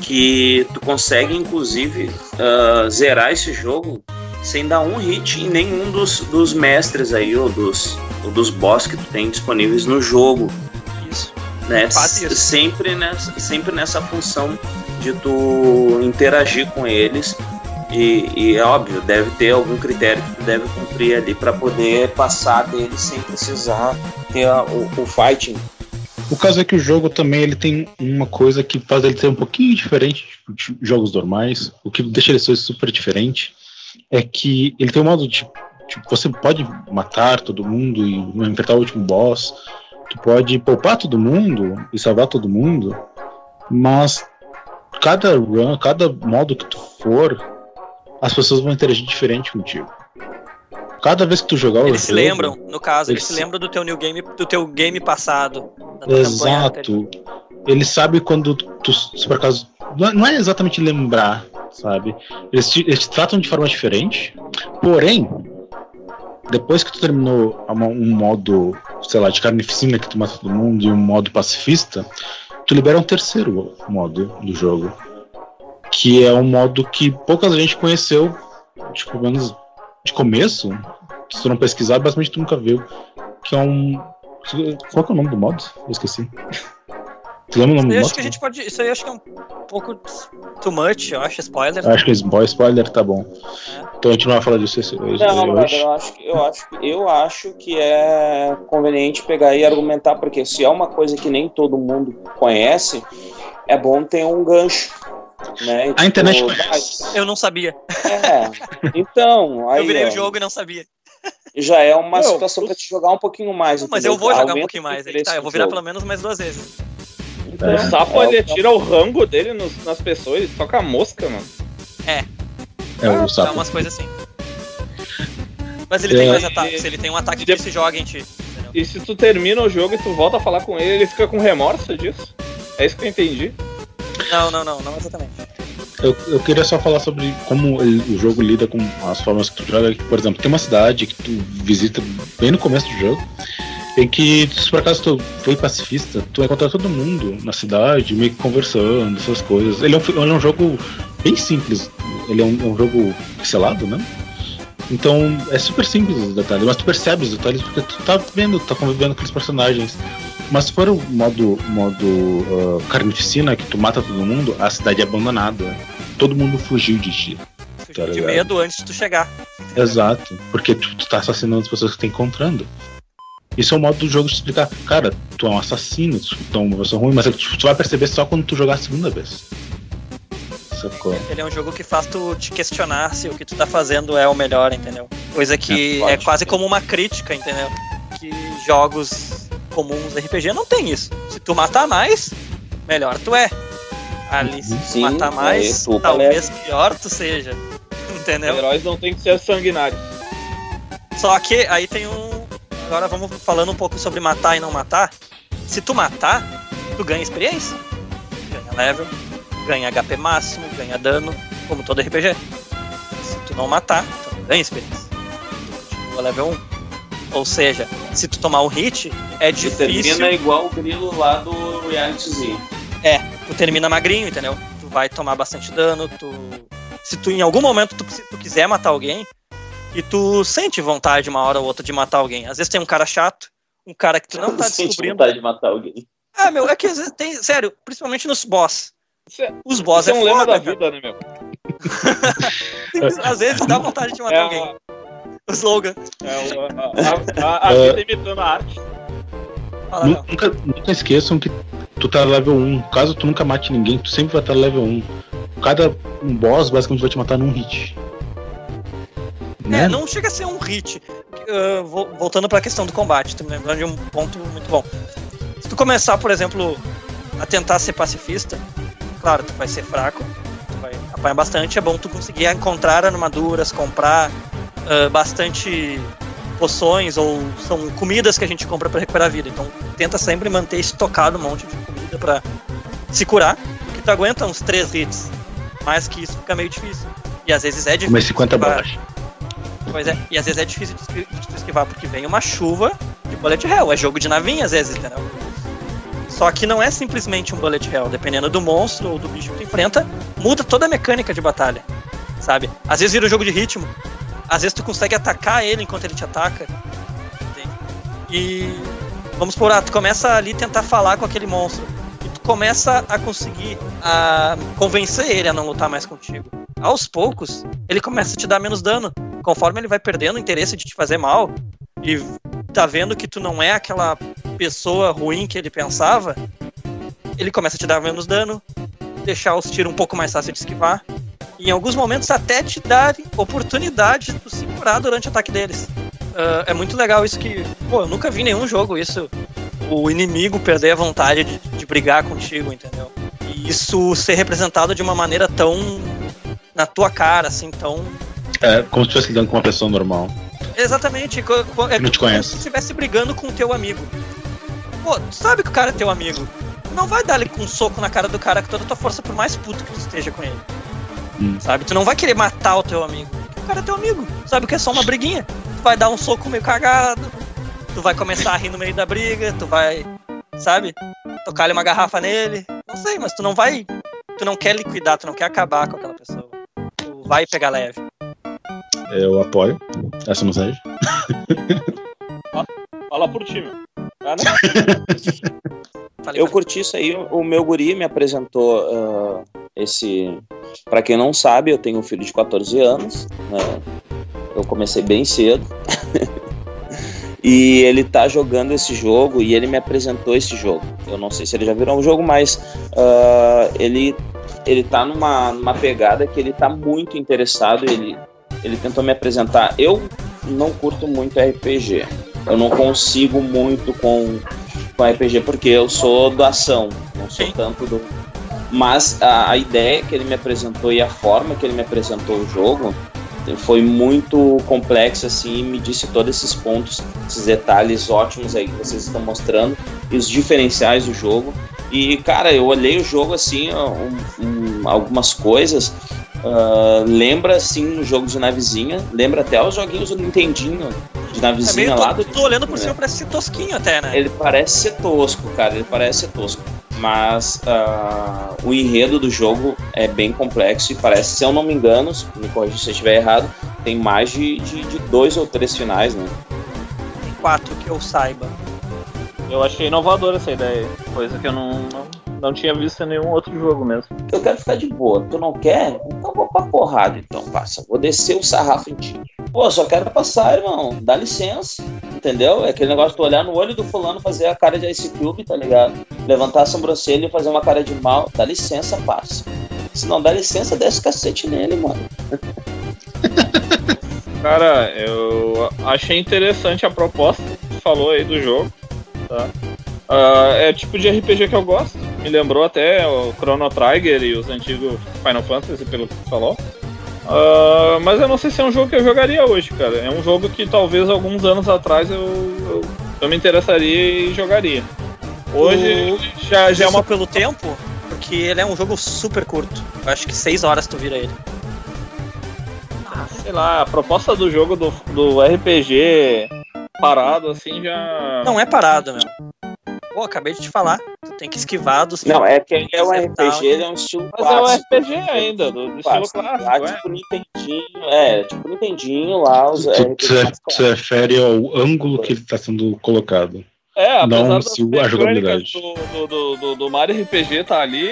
que tu consegue inclusive ah, zerar esse jogo sem dar um hit em nenhum dos, dos mestres aí, ou dos, ou dos boss que tu tem disponíveis no jogo. Isso. Né? Isso. Sempre, nessa, sempre nessa função de tu interagir com eles. E, e é óbvio, deve ter algum critério que tu deve cumprir ali para poder passar deles sem precisar ter a- o, o fighting. O caso é que o jogo também ele tem uma coisa que faz ele ser um pouquinho diferente de jogos normais. O que deixa ele ser super diferente é que ele tem um modo de. Tipo, você pode matar todo mundo e enfrentar o último boss. Tu pode poupar todo mundo e salvar todo mundo. Mas cada run, cada modo que tu for, as pessoas vão interagir diferente contigo. Cada vez que tu jogar o Eles se jogo, lembram, no caso, eles eles se lembram do teu new game, do teu game passado. Exato. Ele sabe quando tu, se por acaso. Não é, não é exatamente lembrar, sabe? Eles te, eles te tratam de forma diferente. Porém, depois que tu terminou uma- um modo, sei lá, de carnificina que tu mata todo mundo e um modo pacifista, tu libera um terceiro modo do jogo. Que é um modo que pouca gente conheceu, tipo, pelo menos de começo. Se tu não pesquisar, basicamente tu nunca viu. Que é um. Qual que é o nome do modo? Eu esqueci. Tu lembra o nome do Eu modo? acho que a gente pode. Isso aí acho que é um pouco too much, eu acho, spoiler. Acho que spoiler, spoiler tá bom. Então a gente não vai falar disso esse- hoje. Não, brother, hoje. eu acho, que- eu, acho, eu acho que é conveniente pegar e argumentar, porque se é uma coisa que nem todo mundo conhece, é bom ter um gancho. Né? A internet Tipo, conhece. Eu não sabia. É, então, aí eu virei o jogo e não sabia. já é uma Meu, situação pra te jogar um pouquinho mais. Não, mas eu vou jogar um Aumenta pouquinho o mais. Aí, tá, eu vou virar jogo. pelo menos mais duas vezes. Então, O sapo é, ele tira o rango dele nos- nas pessoas, ele toca a mosca, mano. É Ah, o Dá sapo. umas coisas assim. Mas ele É. tem mais ataques, ele tem um ataque que E ele se joga em ti. entendeu? E se tu termina o jogo e tu volta a falar com ele, ele fica com remorso disso? É isso que eu entendi. Não, não, não, não exatamente. Eu, eu queria só falar sobre como ele- o jogo lida com as formas que tu joga. Por exemplo, tem uma cidade que tu visita bem no começo do jogo, em que, se por acaso tu foi pacifista, tu vai encontrar todo mundo na cidade, meio que conversando, essas coisas. Ele é um, ele é um jogo bem simples. Ele é um, é um jogo pixelado, né? Então é super simples os detalhes, mas tu percebe os detalhes porque tu tá vendo, tu tá convivendo com os personagens. Mas se for o modo, modo ah, carnificina, que tu mata todo mundo, a cidade é abandonada. Todo mundo fugiu de ti. Fugiu de medo antes de tu chegar. Exato. Porque tu, tu tá assassinando as pessoas que tu tá encontrando. Esse é o modo do jogo de explicar, cara, tu é um assassino, tu é uma pessoa ruim, mas tipo, tu vai perceber só quando tu jogar a segunda vez. Sacou? Ele é um jogo que faz tu te questionar se o que tu tá fazendo é o melhor, entendeu? Coisa que É, é, quase como uma crítica, entendeu? Que jogos comuns RPG não tem isso. Se tu matar mais, melhor tu é. Ali, se tu Sim, matar mais, aí tu talvez pior tu seja. Entendeu? Heróis não tem que ser sanguinários. Só que aí tem um. Agora vamos falando um pouco sobre matar e não matar. Se tu matar, tu ganha experiência. Ganha level, ganha HP máximo, ganha dano, como todo RPG. Se tu não matar, tu não ganha experiência. Tu continua level 1. Ou seja, se tu tomar um hit, é E difícil. termina igual o grilo lá do Reality Z. É, tu termina magrinho, entendeu? Tu vai tomar bastante dano, tu. Se tu em algum momento tu, tu quiser matar alguém, e tu sente vontade uma hora ou outra de matar alguém. Às vezes tem um cara chato, um cara que tu não tá Sente descobrindo. vontade de matar alguém. Ah, meu, é que às vezes tem. Sério, principalmente nos boss. É, Os boss isso é é, um lema foda, da cara. vida, né, meu? Às vezes dá vontade de matar É, alguém. O slogan. é a, a- a É. vida imitando a arte. Nunca, nunca esqueçam que tu tá level 1. Caso tu nunca mate ninguém, tu sempre vai estar level 1. Cada um boss basicamente vai te matar num hit. Né? É, não chega a ser um hit. Uh, vo- voltando pra questão do combate, tu me lembrando de um ponto muito bom. Se tu começar, por exemplo, a tentar ser pacifista, claro, tu vai ser fraco, tu vai apanhar bastante, é bom tu conseguir encontrar armaduras, comprar uh, bastante poções ou são comidas que a gente compra pra recuperar a vida. Então tenta sempre manter estocado um monte de comida pra se curar, porque tu aguenta uns três hits. Mais que isso fica meio difícil. E às vezes é difícil. Comer 50 esquivar. balas. Pois é, e às vezes é difícil de esquivar porque vem uma chuva de bullet hell. É jogo de navinha às vezes, entendeu? Só que não é simplesmente um bullet hell. Dependendo do monstro ou do bicho que tu enfrenta, muda toda a mecânica de batalha, sabe? Às vezes vira um jogo de ritmo. Às vezes tu consegue atacar ele enquanto ele te ataca. entende? E vamos por ah, tu começa ali tentar falar com aquele monstro. E tu começa a conseguir a convencer ele a não lutar mais contigo. Aos poucos, ele começa a te dar menos dano conforme ele vai perdendo o interesse de te fazer mal e tá vendo que tu não é aquela pessoa ruim que ele pensava, ele começa a te dar menos dano, deixar os tiros um pouco mais fácil de esquivar. E em alguns momentos até te dar oportunidade de tu se curar durante o ataque deles. Ah, é muito legal isso que. Pô, eu nunca vi em nenhum jogo isso. O inimigo perder a vontade de, de brigar contigo, entendeu? E isso ser representado de uma maneira tão na tua cara, assim, tão É como se estivesse lidando com uma pessoa normal. Exatamente. É não te como conhece. se estivesse brigando com o teu amigo. Pô, tu sabe que o cara é teu amigo. Tu não vai dar ali com um soco na cara do cara com toda a tua força, por mais puto que tu esteja com ele. Hum. Sabe? Tu não vai querer matar o teu amigo. Porque o cara é teu amigo. Sabe que é só uma briguinha. Tu vai dar um soco meio cagado. Tu vai começar a rir no meio da briga. Tu vai, sabe? Tocar-lhe uma garrafa nele. Não sei, mas tu não vai. Tu não quer liquidar, tu não quer acabar com aquela pessoa. Tu vai pegar leve. Eu apoio essa mensagem. Fala por ti, meu. Ah, Eu curti isso aí. O meu guri me apresentou ah, esse. Pra quem não sabe, eu tenho um filho de 14 anos. né? Eu comecei bem cedo. e ele tá jogando esse jogo e ele me apresentou esse jogo. Eu não sei se ele já virou um jogo, mas ah, ele, ele tá numa, numa pegada que ele tá muito interessado. Ele, ele tentou me apresentar. Eu não curto muito RPG. Eu não consigo muito com com RPG porque eu sou da ação, não sou Sim. tanto do. Mas a, a ideia que ele me apresentou e a forma que ele me apresentou o jogo foi muito complexa assim, e me disse todos esses pontos, esses detalhes ótimos aí que vocês estão mostrando e os diferenciais do jogo. E cara, eu olhei o jogo assim, um- um- algumas coisas. Ah, lembra assim um jogo de navezinha, lembra até os joguinhos do Nintendinho de É navezinha meio lá do tô olhando por né? cima, parece ser tosquinho até, né? ele parece ser tosco, cara. Ele parece ser tosco. Mas ah, o enredo do jogo é bem complexo e parece, se eu não me engano, se- me corrija se eu estiver errado, tem mais de, de, de dois ou três finais, né? Tem quatro que eu saiba. Eu achei inovadora essa ideia. Coisa que eu não, não, não tinha visto em nenhum outro jogo mesmo. Eu quero ficar de boa. Tu não quer? Então vou pra porrada, então, passa. Vou descer o sarrafo em ti. Pô, só quero passar, irmão. Dá licença. entendeu? É aquele negócio de tu olhar no olho do fulano, fazer a cara de Ice Cube, tá ligado? Levantar a sobrancelha e fazer uma cara de mal. Dá licença, parça. Se não dá licença, desce cacete nele, mano. Cara, eu achei interessante a proposta que tu falou aí do jogo. Tá? Ah, é tipo de RPG que eu gosto. Me lembrou até o Chrono Trigger e os antigos Final Fantasy, pelo que tu falou. Ah, mas eu não sei se é um jogo que eu jogaria hoje, cara. É um jogo que talvez alguns anos atrás eu, eu, eu me interessaria e jogaria. Hoje já, já é uma. pelo tempo, porque ele é um jogo super curto. Eu acho que 6 horas tu vira ele. Sei lá, a proposta do jogo do, do RPG parado assim já. Não é parado, meu. Pô, acabei de te falar. Tu tem que esquivar dos. Não, é que é um. RPG, ele é um estilo Mas é um clássico. RPG ainda, do, do estilo clássico. Lá, é. tipo Nintendinho, é, tipo Nintendinho lá, os Tu, tu, se- refere ao ângulo que ele está sendo colocado. É, Não se o- a jogabilidade. Do, do, do, do Mario RPG tá ali,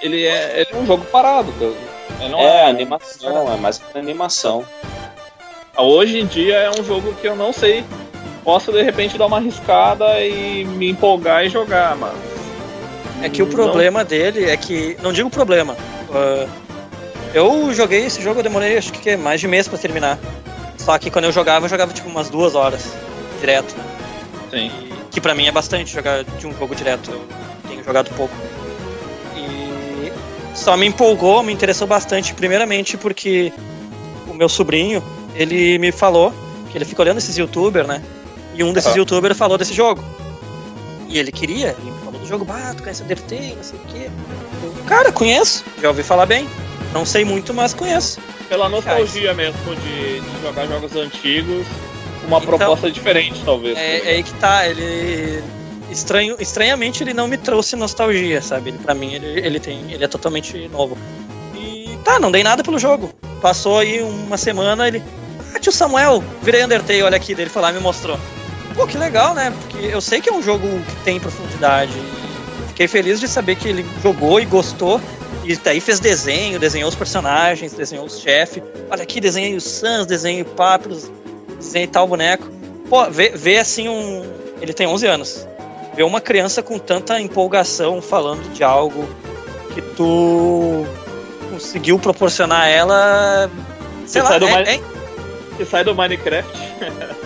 ele é, ele é um jogo parado, não É, animação, é mais pra animação. Hoje em dia é um jogo que eu não sei. Posso de repente dar uma arriscada e me empolgar e jogar, mas. É que o problema dele é que. Não digo problema. ah, eu joguei esse jogo, eu demorei acho que mais de mês pra terminar. Só que quando eu jogava, eu jogava tipo umas duas horas direto. né? Sim. Que pra mim é bastante jogar de um jogo direto. Eu tenho jogado pouco. E só me empolgou, me interessou bastante, primeiramente porque o meu sobrinho, ele me falou que ele fica olhando esses youtubers, né? E um desses Aham. youtubers falou desse jogo. E ele queria, ele me falou do jogo, bah, tu conhece o Undertale, não sei o quê. Eu, Cara, conheço, já ouvi falar bem. Não sei muito, mas conheço. Pela nostalgia mesmo de, de jogar jogos antigos, uma Então, proposta diferente, talvez. É, é aí que tá, ele. Estranho, estranhamente ele não me trouxe nostalgia, sabe? Ele, pra mim ele, ele tem. ele é totalmente novo. E tá, não dei nada pelo jogo. Passou aí uma semana, ele. Ah, tio Samuel, virei Undertale, olha aqui, daí ele foi lá e me mostrou. Pô, que legal, né? Porque eu sei que é um jogo que tem profundidade. Fiquei feliz de saber que ele jogou e gostou. E daí fez desenho, desenhou os personagens, desenhou os chefes. Olha aqui, desenhei o Sans, desenhei o Papyrus, desenhei tal boneco. Pô, vê, vê assim um. Ele tem 11 anos. Ver uma criança com tanta empolgação falando de algo que tu conseguiu proporcionar a ela. Sei Que lá, sai do é- é- Que sai do Minecraft,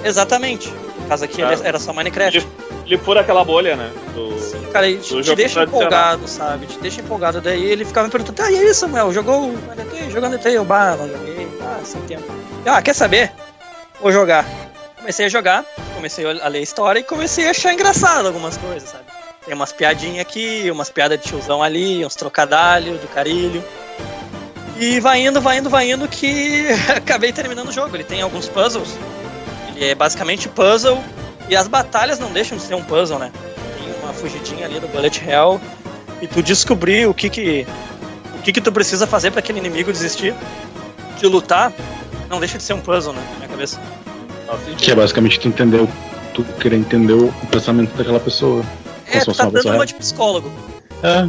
exatamente. Caso aqui ele era só Minecraft. ele fura aquela bolha, né? Do... Sim, cara, ele te, te deixa empolgado, sabe? Te deixa empolgado. Daí ele ficava me perguntando: Ah, e aí, Samuel? Jogou o Undertale? Jogou Undertale? Eu, bah, não joguei. Ah, sem tempo. Ah, quer saber? Vou jogar. Comecei a jogar, comecei a ler a história e comecei a achar engraçado algumas coisas, sabe? Tem umas piadinhas aqui, umas piadas de tiozão ali, uns trocadalhos do carilho. E vai indo, vai indo, vai indo que acabei terminando o jogo. Ele tem alguns puzzles. É basicamente puzzle e as batalhas não deixam de ser um puzzle, né? Tem uma fugidinha ali do Bullet Hell e tu descobrir o que que o que que tu precisa fazer para aquele inimigo desistir de lutar, não deixa de ser um puzzle, né? Na minha cabeça. Que é basicamente tu entendeu, tu querer entender o pensamento daquela pessoa. É, tu tá dando uma de psicólogo, É,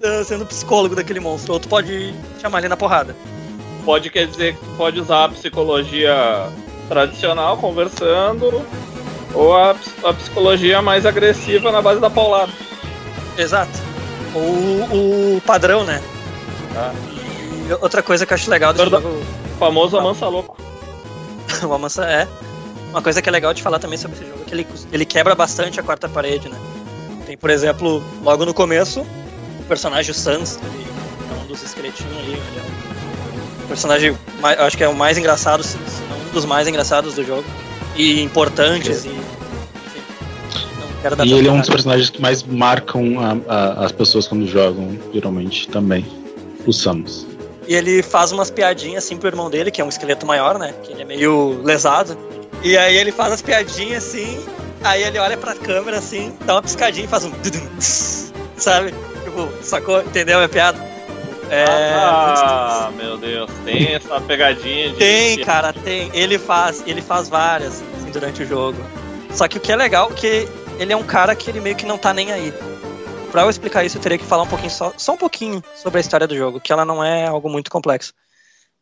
tá sendo psicólogo daquele monstro. Ou tu pode chamar ele na porrada. pode quer dizer que tu pode usar a psicologia tradicional conversando ou a, a psicologia mais agressiva na base da paulada. Exato. Ou o padrão, né? Tá? E outra coisa que eu acho legal desse jogo. O famoso Tá. amansa louco. o Amansa é. Uma coisa que é legal de falar também sobre esse jogo é que ele, ele quebra bastante a quarta parede, né? Tem, por exemplo, logo no começo, o personagem o Sans, ele é um dos esqueletinhos ali, ele é um personagem, mai- eu acho que é o mais engraçado, se se não dos mais engraçados do jogo. E importantes, e. Enfim. Dar e ele é um dos personagens que mais marcam a- a- as pessoas quando jogam, geralmente, também. O Samus. E ele faz umas piadinhas assim pro irmão dele, que é um esqueleto maior, né? Que ele é meio lesado. E aí ele faz as piadinhas assim, aí ele olha pra câmera assim, dá uma piscadinha e faz um. Sabe? Tipo, sacou? Entendeu a minha piada? É. Ah, meu Deus, tem essa pegadinha de. Tem, cara, tem. Ele faz, ele faz várias assim, durante o jogo. Só que o que é legal é que ele é um cara que ele meio que não tá nem aí. Pra eu explicar isso, eu teria que falar um pouquinho só, só um pouquinho sobre a história do jogo, que ela não é algo muito complexo.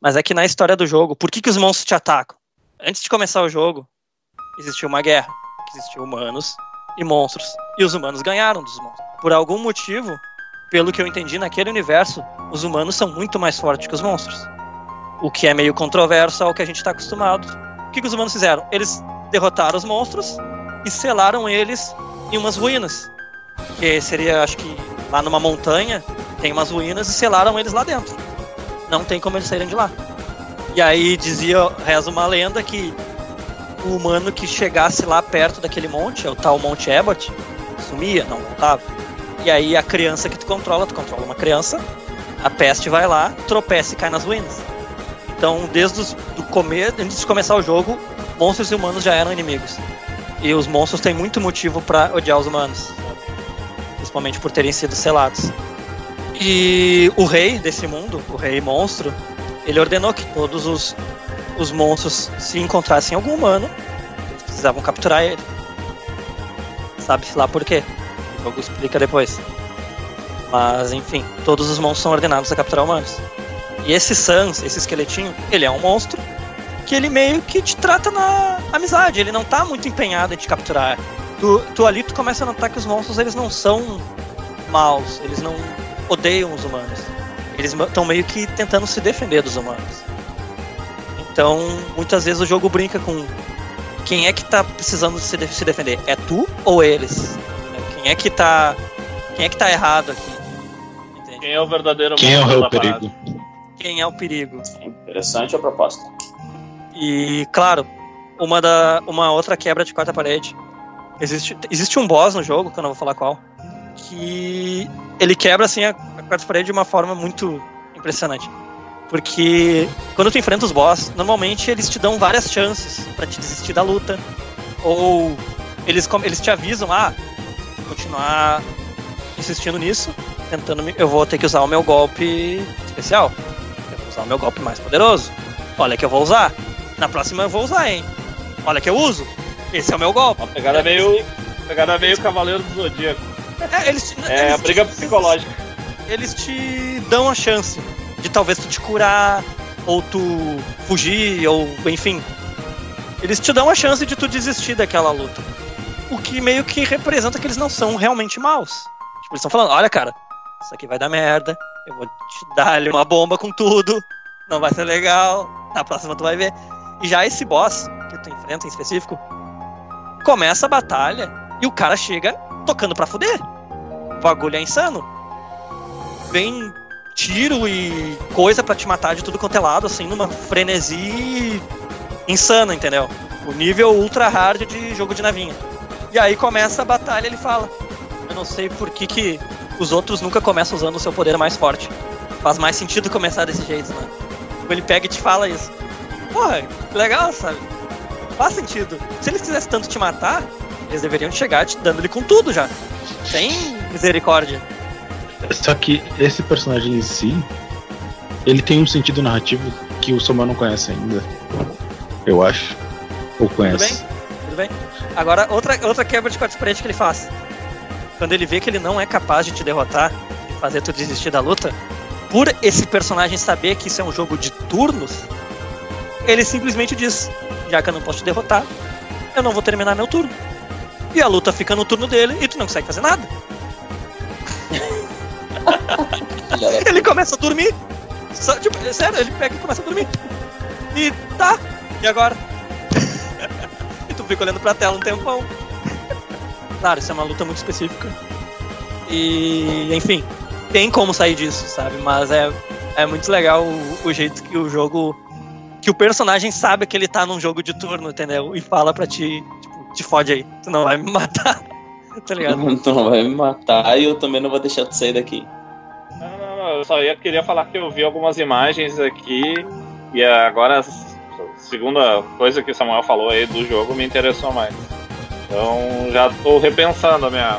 Mas é que na história do jogo, por que, que os monstros te atacam? Antes de começar o jogo, existiu uma guerra, que existiu humanos e monstros, e os humanos ganharam dos monstros. Por algum motivo, pelo que eu entendi naquele universo, os humanos são muito mais fortes que os monstros. O que é meio controverso ao que a gente está acostumado. O que, que os humanos fizeram? Eles derrotaram os monstros e selaram eles em umas ruínas. Que seria, acho que lá numa montanha, tem umas ruínas e selaram eles lá dentro. Não tem como eles saírem de lá. E aí dizia, reza uma lenda que o humano que chegasse lá perto daquele monte, o tal Monte Abbott, sumia, não voltava. E aí a criança que tu controla, tu controla uma criança, a peste vai lá, tropeça e cai nas ruínas. Então, desde os, do começo, antes de começar o jogo, monstros e humanos já eram inimigos. E os monstros têm muito motivo para odiar os humanos, principalmente por terem sido selados. E o rei desse mundo, o rei monstro, ele ordenou que todos os, os monstros se encontrassem algum humano, eles precisavam capturar ele. Sabe-se lá por quê. Jogo explica depois. Mas, enfim, todos os monstros são ordenados a capturar humanos. E esse Sans, esse esqueletinho, ele é um monstro que ele meio que te trata na amizade. Ele não tá muito empenhado em te capturar. Tu, tu ali tu começa a notar que os monstros eles não são maus, eles não odeiam os humanos. Eles estão meio que tentando se defender dos humanos. Então, muitas vezes o jogo brinca com quem é que tá precisando se, de- se defender? É tu ou eles? Quem é que tá. Quem é que tá errado aqui? Entende? Quem é o verdadeiro Quem é o perigo? Quem é o perigo? Interessante a proposta. E, claro, uma, da, uma outra quebra de quarta parede. Existe, existe um boss no jogo, que eu não vou falar qual, que ele quebra assim a, a quarta parede de uma forma muito impressionante. Porque quando tu enfrenta os boss, normalmente eles te dão várias chances pra te desistir da luta. Ou eles, eles te avisam, ah, continuar insistindo nisso, tentando me- eu vou ter que usar o meu golpe especial. Eu vou usar o meu golpe mais poderoso. Olha que eu vou usar. Na próxima eu vou usar, hein? Olha que eu uso. Esse é o meu golpe. Uma pegada meio. Pegada meio Cavaleiro do Zodíaco. É, eles, te- É a eles- briga psicológica. eles te dão a chance de talvez tu te curar, ou tu fugir, ou enfim. Eles te dão a chance de tu desistir daquela luta. O que meio que representa que eles não são realmente maus. Tipo, eles estão falando, olha cara, isso aqui vai dar merda, eu vou te dar uma bomba com tudo, não vai ser legal, na próxima tu vai ver. E já esse boss que tu enfrenta em específico, começa a batalha e o cara chega tocando pra fuder. O bagulho é insano vem tiro e coisa pra te matar de tudo quanto é lado, assim, numa frenesi insana, entendeu? O nível ultra hard de jogo de navinha. E aí começa a batalha, ele fala: Eu não sei por que, que os outros nunca começam usando o seu poder mais forte. Faz mais sentido começar desse jeito, né? Tipo, ele pega e te fala isso. Porra, legal, sabe? Faz sentido. Se eles quisessem tanto te matar, eles deveriam chegar te dando ele com tudo já. Sem misericórdia. Só que esse personagem em si, ele tem um sentido narrativo que o Somar não conhece ainda. Eu acho. Ou Tudo bem? conhece. Tudo bem? Agora, outra, outra quebra de quartos parede que ele faz. Quando ele vê que ele não é capaz de te derrotar, de fazer tu desistir da luta, por esse personagem saber que isso é um jogo de turnos, ele simplesmente diz: já que eu não posso te derrotar, eu não vou terminar meu turno. E a luta fica no turno dele e tu não consegue fazer nada. Ele começa a dormir. Só, tipo, é sério, ele pega e começa a dormir. E tá, e agora? Fica olhando pra tela um tempão. Claro, isso é uma luta muito específica. E, enfim, tem como sair disso, sabe? Mas é, é muito legal o, o jeito que o jogo. Que o personagem sabe que ele tá num jogo de turno, entendeu? E fala pra ti, tipo, te fode aí, tu não vai me matar. tá ligado? Tu não vai me matar e eu também não vou deixar tu sair daqui. Não, não, não. Eu só ia, queria falar que eu vi algumas imagens aqui. E agora, segunda coisa que o Samuel falou aí do jogo me interessou mais. Então já tô repensando a minha.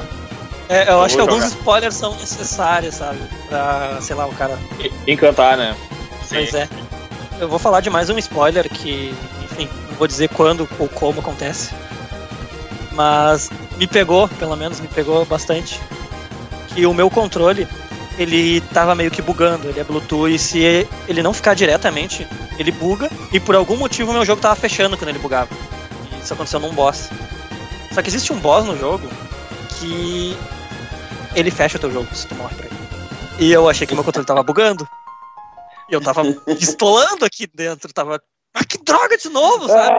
É, eu acho que vou alguns jogar. spoilers são necessários, sabe? Pra, sei lá, o cara Encantar, né? Pois é. Eu vou falar de mais um spoiler que, enfim, não vou dizer quando ou como acontece. Mas me pegou, pelo menos me pegou bastante. Que o meu controle, ele tava meio que bugando, ele é Bluetooth e se ele não ficar diretamente, ele buga e por algum motivo o meu jogo tava fechando quando ele bugava. E Isso aconteceu num boss. Só que existe um boss no jogo que ele fecha o teu jogo se tu morre pra ele. E eu achei que meu controle tava bugando. E eu tava pistolando aqui dentro, tava. Ah, que droga de novo, sabe?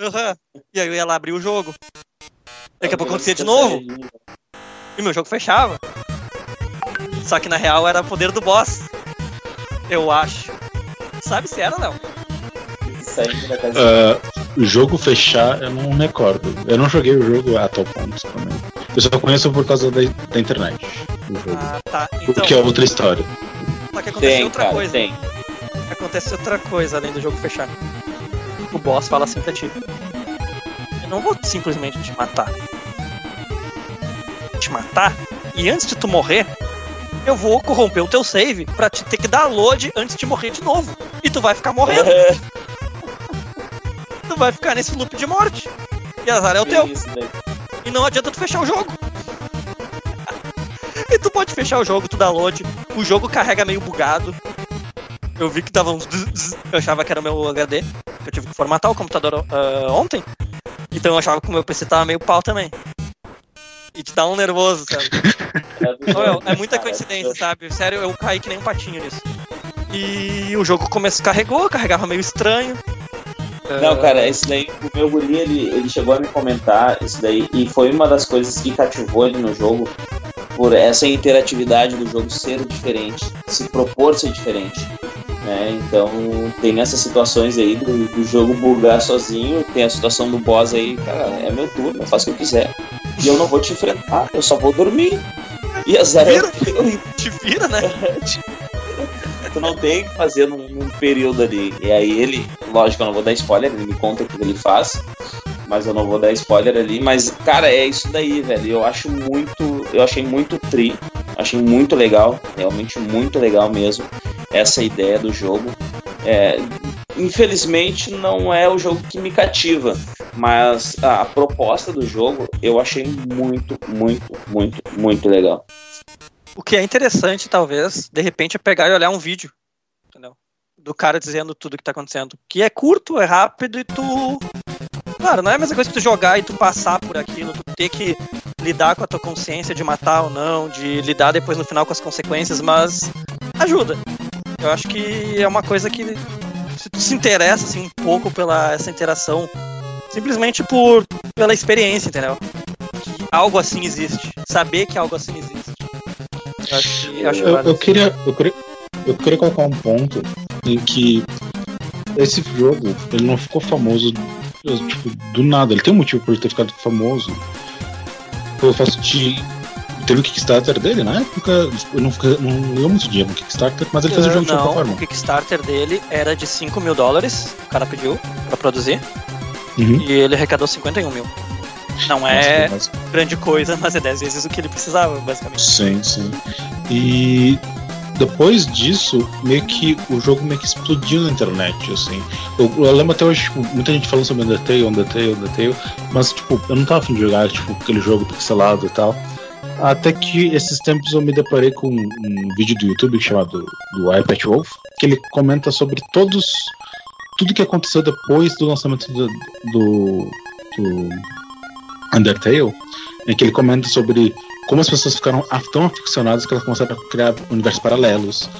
Aham. E aí eu ia lá abrir o jogo. Daqui a pouco acontecia de novo. E meu jogo fechava. Só que na real era o poder do boss. Eu acho. Sabe se era, não? Da casa. Ah, o jogo fechar, eu não me recordo. Eu não joguei o jogo a tal ponto também. Eu só conheço por causa da, da internet. O jogo. Ah, tá. o Então, que é outra história. só que aconteceu Tem, outra cara, coisa. tem. Acontece outra coisa além do jogo fechar. O boss fala assim pra ti. Eu não vou simplesmente te matar. Te matar? E antes de tu morrer, eu vou corromper o teu save pra te ter que dar load antes de morrer de novo. E tu vai ficar morrendo. tu vai ficar nesse loop de morte. E azar é o teu. Isso daí. E não adianta tu fechar o jogo. e tu pode fechar o jogo, tu dá load. O jogo carrega meio bugado. Eu vi que tava uns. Eu achava que era o meu HD. Eu tive que formatar o computador ah, ontem. Então eu achava que o meu PC tava meio pau também. E te dá um nervoso, sabe? É muita coincidência, sabe? Sério, eu caí que nem um patinho nisso. E o jogo começou, carregou, carregava meio estranho. Não, cara, esse daí, o meu guri, ele, ele chegou a me comentar isso daí, e foi uma das coisas que cativou ele no jogo, por essa interatividade do jogo ser diferente, se propor ser diferente. Né? Então, tem essas situações aí do, do jogo bugar sozinho, tem a situação do boss aí, cara, é meu turno, eu faço o que eu quiser. E eu não vou te enfrentar, eu só vou dormir. E Vira. teu, e Te vira, né? tu não tem que fazer num, num período ali. E aí ele, lógico, eu não vou dar spoiler, ele me conta o que ele faz, mas eu não vou dar spoiler ali. Mas, cara, é isso daí, velho. Eu acho muito. Eu achei muito tri, achei muito legal, realmente muito legal mesmo, essa ideia do jogo. É, infelizmente não é o jogo que me cativa, mas a, a proposta do jogo eu achei muito, muito, muito, muito legal. O que é interessante, talvez, de repente, é pegar e olhar um vídeo, entendeu? Do cara dizendo tudo que tá acontecendo. Que é curto, é rápido e tu. Claro, não é a mesma coisa que tu jogar e tu passar por aquilo, tu ter que lidar com a tua consciência de matar ou não, de lidar depois no final com as consequências, mas ajuda. Eu acho que é uma coisa que se tu se interessa assim um pouco pela essa interação, simplesmente por pela experiência, entendeu? Que algo assim existe, saber que algo assim existe. Eu acho que eu acho Eu, eu queria, eu, queria, eu queria colocar um ponto em que esse jogo ele não ficou famoso tipo, do nada. Ele tem um motivo por ele ter ficado famoso. Pelo fato de. Teve o Kickstarter dele na época. Eu não, não ganhou muito dinheiro no Kickstarter, mas ele fez o jogo de qualquer não, forma. o Kickstarter dele era de 5 mil dólares, o cara pediu pra produzir, Uhum. e ele arrecadou 51 mil. Não é Nossa, grande coisa, mas é 10 vezes o que ele precisava, basicamente. Sim, sim. E depois disso, meio que o jogo meio que explodiu na internet, assim. Eu, eu lembro até hoje, tipo, muita gente falando sobre Undertale, Undertale, Undertale, mas, tipo, eu não tava afim de jogar, tipo, aquele jogo pixelado e tal. Até que esses tempos eu me deparei com um, um vídeo do YouTube chamado do iPad Wolf, que ele comenta sobre todos. Tudo que aconteceu depois do lançamento do, do, do Undertale, em que ele comenta sobre como as pessoas ficaram tão aficionadas que elas começaram a criar universos paralelos,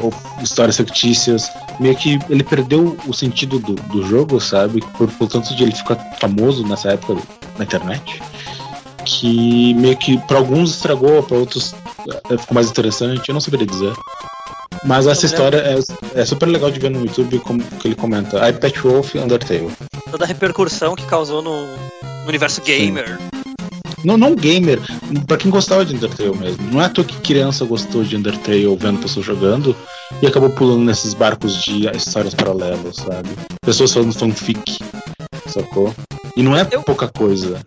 ou histórias fictícias. Meio que ele perdeu o sentido do, do jogo, sabe? Por, por tanto de ele ficar famoso nessa época na internet. Que meio que para alguns estragou, para outros eh, ficou mais interessante. Eu não saberia dizer. Mas essa me história é, é super legal de ver no YouTube, como que ele comenta. iPad Wolf Undertale. Toda a repercussão que causou no, no universo gamer. Não, não gamer, pra quem gostava de Undertale mesmo. Não é à toa que criança gostou de Undertale vendo pessoas jogando e acabou pulando nesses barcos de histórias paralelas, sabe? Pessoas falando fanfic, sacou? E não é Eu- pouca coisa.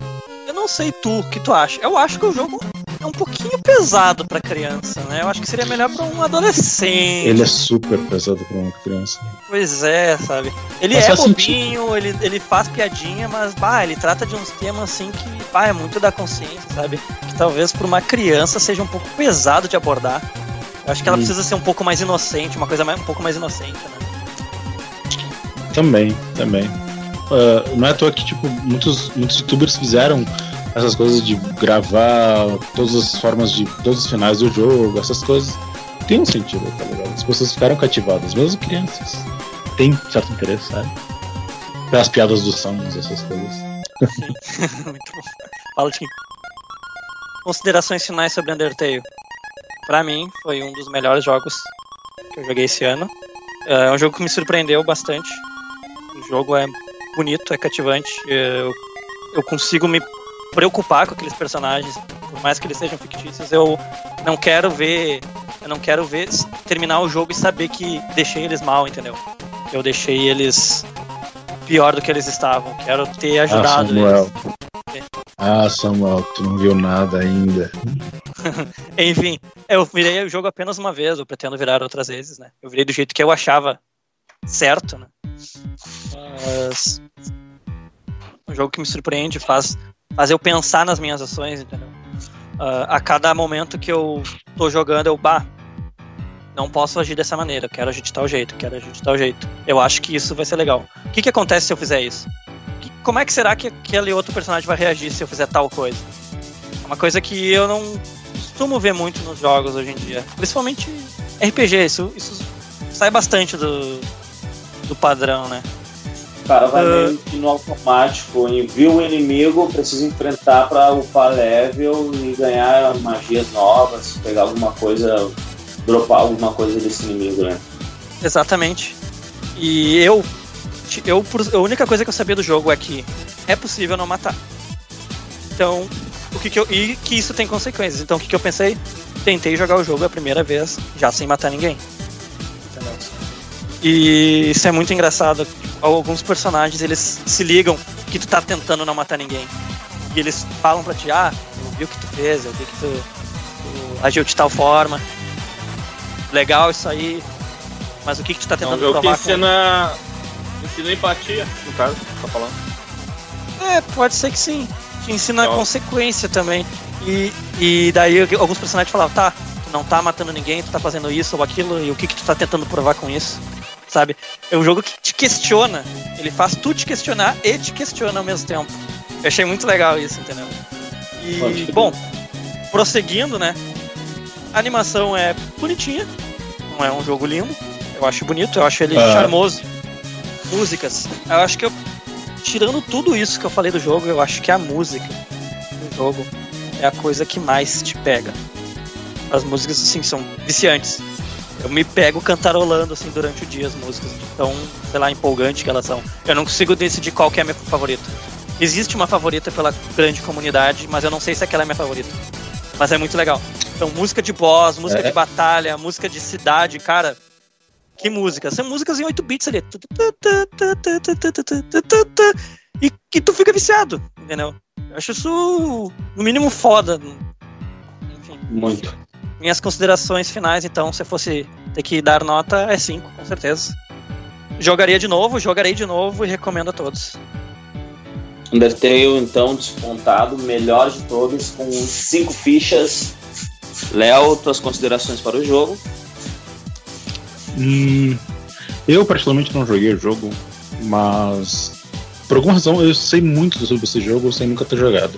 Eu não sei tu, o que tu acha. Eu acho que o jogo é um pouquinho pesado pra criança, né? Eu acho que seria melhor pra um adolescente. Ele é super pesado pra uma criança. Pois é, sabe? Ele Mas é bobinho, ele, ele faz piadinha, mas, bah, ele trata de uns temas assim que, bah, é muito da consciência, sabe? Que talvez pra uma criança seja um pouco pesado de abordar. Eu acho que ela Hum. precisa ser um pouco mais inocente, uma coisa mais, um pouco mais inocente, né? Também, também. ah, não é à toa que, tipo, muitos, muitos youtubers fizeram essas coisas de gravar todas as formas de. todos os finais do jogo, essas coisas. Tem um sentido, tá ligado? As pessoas ficaram cativadas, mesmo crianças. Tem certo interesse, sabe? Pelas piadas dos Samus, essas coisas. Muito bom. Fala, Tim. Considerações finais sobre Undertale. Pra mim, foi um dos melhores jogos que eu joguei esse ano. É um jogo que me surpreendeu bastante. O jogo é bonito, é cativante. Eu, eu consigo me preocupar com aqueles personagens, por mais que eles sejam fictícios. Eu não quero ver, eu não quero ver terminar o jogo e saber que deixei eles mal, entendeu? Eu deixei eles pior do que eles estavam. Quero ter Ah, ajudado Samuel. eles. Ah, Samuel, tu não viu nada ainda. Enfim, eu virei o jogo apenas uma vez, eu pretendo virar outras vezes, né? Eu virei do jeito que eu achava certo, né? Mas. Um jogo que me surpreende, faz, faz eu pensar nas minhas ações, entendeu? Ah, a cada momento que eu tô jogando, eu, bah, não posso agir dessa maneira, quero agir de tal jeito, quero agir de tal jeito. Eu acho que isso vai ser legal. O que, que acontece se eu fizer isso? Que- como é que será que aquele outro personagem vai reagir se eu fizer tal coisa? É uma coisa que eu não costumo ver muito nos jogos hoje em dia. Principalmente RPG, isso, isso sai bastante do, do padrão, né? O cara vai Ah. meio que no automático, em- viu o inimigo, precisa enfrentar pra upar level e ganhar magias novas, pegar alguma coisa, dropar alguma coisa desse inimigo, né? Exatamente. E eu, eu, por- a única coisa que eu sabia do jogo é que é possível não matar. Então, o que, que eu. E que isso tem consequências. Então, o que, que eu pensei? Tentei jogar o jogo a primeira vez, já sem matar ninguém. E isso é muito engraçado. Alguns personagens eles se ligam que tu tá tentando não matar ninguém. E eles falam pra ti: Ah, eu vi o que tu fez, eu vi que tu, tu agiu de tal forma. Legal isso aí. Mas o que, que tu tá tentando jogo que provar com ensina, ensina empatia, no caso, tá falando. É, pode ser que sim. Te ensina a Ó. consequência também. E, e daí alguns personagens falavam, tá, tu não tá matando ninguém, tu tá fazendo isso ou aquilo, e o que que tu tá tentando provar com isso? Sabe? É um jogo que te questiona. Ele faz tu te questionar e te questiona ao mesmo tempo. Eu achei muito legal isso, entendeu? E, bom, prosseguindo, né? A animação é bonitinha. Não é um jogo lindo. Eu acho bonito, eu acho ele Ah. charmoso. Músicas. Eu acho que eu tirando tudo isso que eu falei do jogo, eu acho que a música do jogo é a coisa que mais te pega. As músicas, assim, são viciantes. Eu me pego cantarolando, assim, durante o dia as músicas, de tão, sei lá, empolgante que elas são. Eu não consigo decidir qual que é a minha favorita. Existe uma favorita pela grande comunidade, mas eu não sei se aquela é a minha favorita. Mas é muito legal. Então, música de boss, música É. de batalha, música de cidade, cara. Que música? São músicas em 8 bits ali. E que tu fica viciado, entendeu? Eu acho isso, no mínimo, foda. Enfim, Muito. Minhas considerações finais, então, se eu fosse ter que dar nota, é 5, com certeza. Jogaria de novo, jogarei de novo e recomendo a todos. Undertale, então, despontado, melhor de todos, com cinco fichas. Léo, tuas considerações para o jogo? Hum, eu particularmente não joguei o jogo, mas por alguma razão eu sei muito sobre esse jogo sem nunca ter jogado.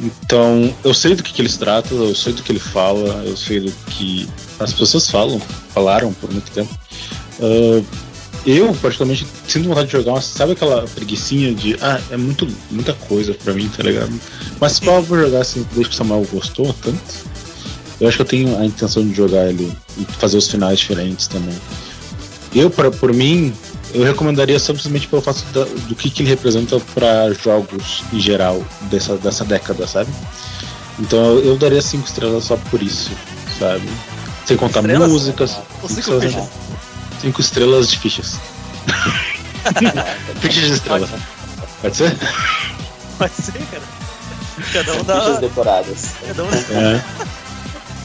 Então eu sei do que, que ele se trata, eu sei do que ele fala, eu sei do que as pessoas falam, falaram por muito tempo. Ah, eu particularmente sinto vontade de jogar, sabe aquela preguiçinha de ah, é muito, muita coisa pra mim, tá ligado? Mas pô, eu vou jogar assim, desde que o Samuel gostou tanto. Eu acho que eu tenho a intenção de jogar ele e fazer os finais diferentes também. Eu, pra, por mim, eu recomendaria simplesmente pelo fato da- do que, que ele representa para jogos em geral dessa, dessa década, sabe? Então eu, eu daria cinco estrelas só por isso, sabe? Sem contar Estrelas? músicas. Cinco cinco estrelas, fichas? Cinco estrelas de fichas. fichas de estrelas. Pode ser? Pode ser, cara. Cada um Fichas dá. decoradas. Cada um É.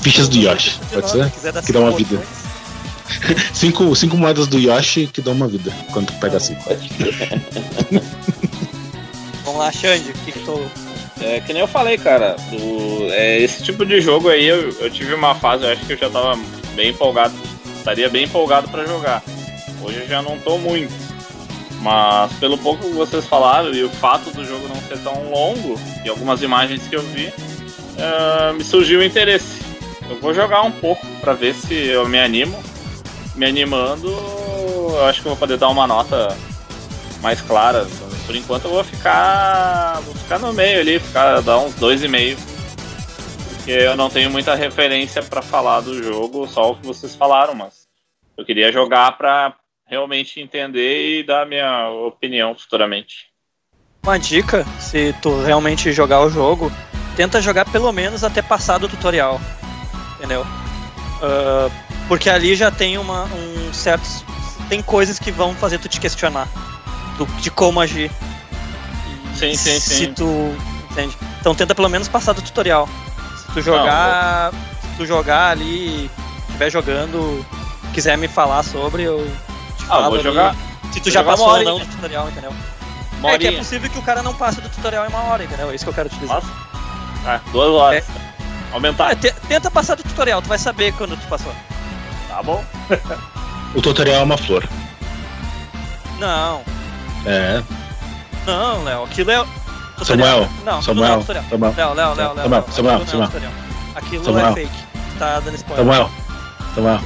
Fichas do Yoshi, pode ser? Que dá uma vida. Cinco, cinco moedas do Yoshi que dão uma vida quando tu pega cinco. Vamos lá, Xande, o que, que tu. É que nem eu falei, cara, do, é, esse tipo de jogo aí eu, eu tive uma fase, eu acho que eu já tava bem empolgado, estaria bem empolgado pra jogar. Hoje eu já não tô muito. Mas pelo pouco que vocês falaram e o fato do jogo não ser tão longo e algumas imagens que eu vi, eh, me surgiu o interesse. Eu vou jogar um pouco pra ver se eu me animo. Me animando, eu acho que eu vou poder dar uma nota mais clara. Por enquanto eu vou ficar. Vou ficar no meio ali, ficar dar uns dois e meio. Porque eu não tenho muita referência pra falar do jogo, só o que vocês falaram, mas eu queria jogar pra realmente entender e dar minha opinião futuramente. Uma dica, se tu realmente jogar o jogo, tenta jogar pelo menos até passar do tutorial. Entendeu? Ah, porque ali já tem uma, um certos. Tem coisas que vão fazer tu te questionar do- de como agir. E Sim, sim, Se sim. tu. Entende? Então tenta pelo menos passar do tutorial. Se tu jogar. se tu jogar ali, estiver jogando, quiser me falar sobre, eu te Ah, vou ali. jogar. Se tu vou já passou ou horinha. não do tutorial, entendeu? Uma É que é horinha. possível que o cara não passe do tutorial em uma hora, entendeu? É isso que eu quero te dizer. Nossa. Ah, duas horas. Aumentar. Ah, te- tenta passar do tutorial, tu vai saber quando tu passou. Tá bom. O tutorial é uma flor. Não, É. não, Léo, aquilo é. tutorial. Samuel, Não, Samuel, não é. Samuel, Léo, Léo, Léo, Léo. Samuel, Léo, Samuel, aquilo não é Samuel. tutorial. Aquilo é Samuel. fake. Tá dando spoiler. Samuel. Samuel.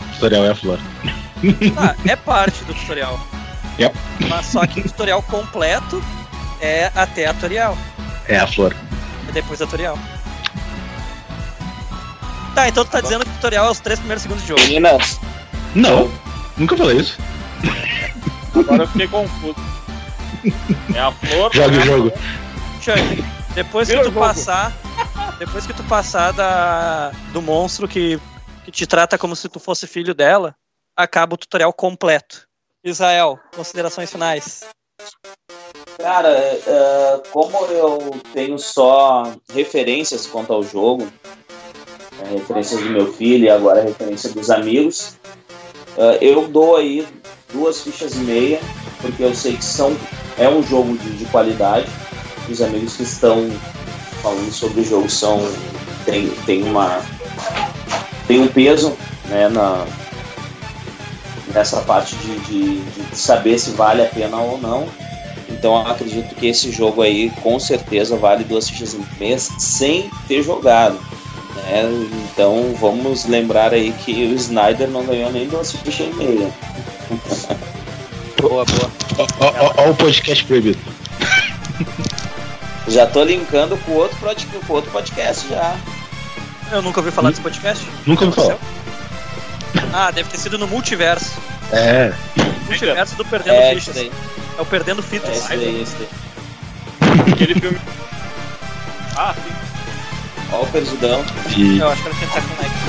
O tutorial é a flor. Tá, é parte do tutorial. Yep. Mas só que o tutorial completo é até a tutorial. É a flor. É depois da tutorial. Tá, então tu tá dizendo que o tutorial é os três primeiros segundos de jogo. Meninas, Não, nunca falei isso. Agora eu fiquei confuso. É a flor. Jogue né? o jogo. Chuck, depois que tu passar. Depois que tu passar da, do monstro que, que te trata como se tu fosse filho dela, acaba o tutorial completo. Israel, considerações finais. Cara, é, como eu tenho só referências quanto ao jogo, é, referências do meu filho e agora referência dos amigos, é, eu dou aí duas fichas e meia, porque eu sei que são, é um jogo de, de qualidade. Os amigos que estão falando sobre o jogo são tem, tem uma tem um peso né, na, nessa parte de, de, de saber se vale a pena ou não. Então acredito que esse jogo aí com certeza vale duas fichas e meia sem ter jogado. Né? Então vamos lembrar aí que o Snyder não ganhou nem duas fichas e meia. Boa, boa. Ó o podcast proibido. Já tô linkando com outro, com outro podcast já. Eu nunca ouvi falar desse podcast. Nunca ouvi falar. Ah, deve ter sido no multiverso. É. Multiverso do Perdendo É esse Fichas. daí. É o Perdendo É Fitas. esse daí, esse daí. Aquele filme. Ah, sim. Ó o Persudão. E Eu acho que que estar com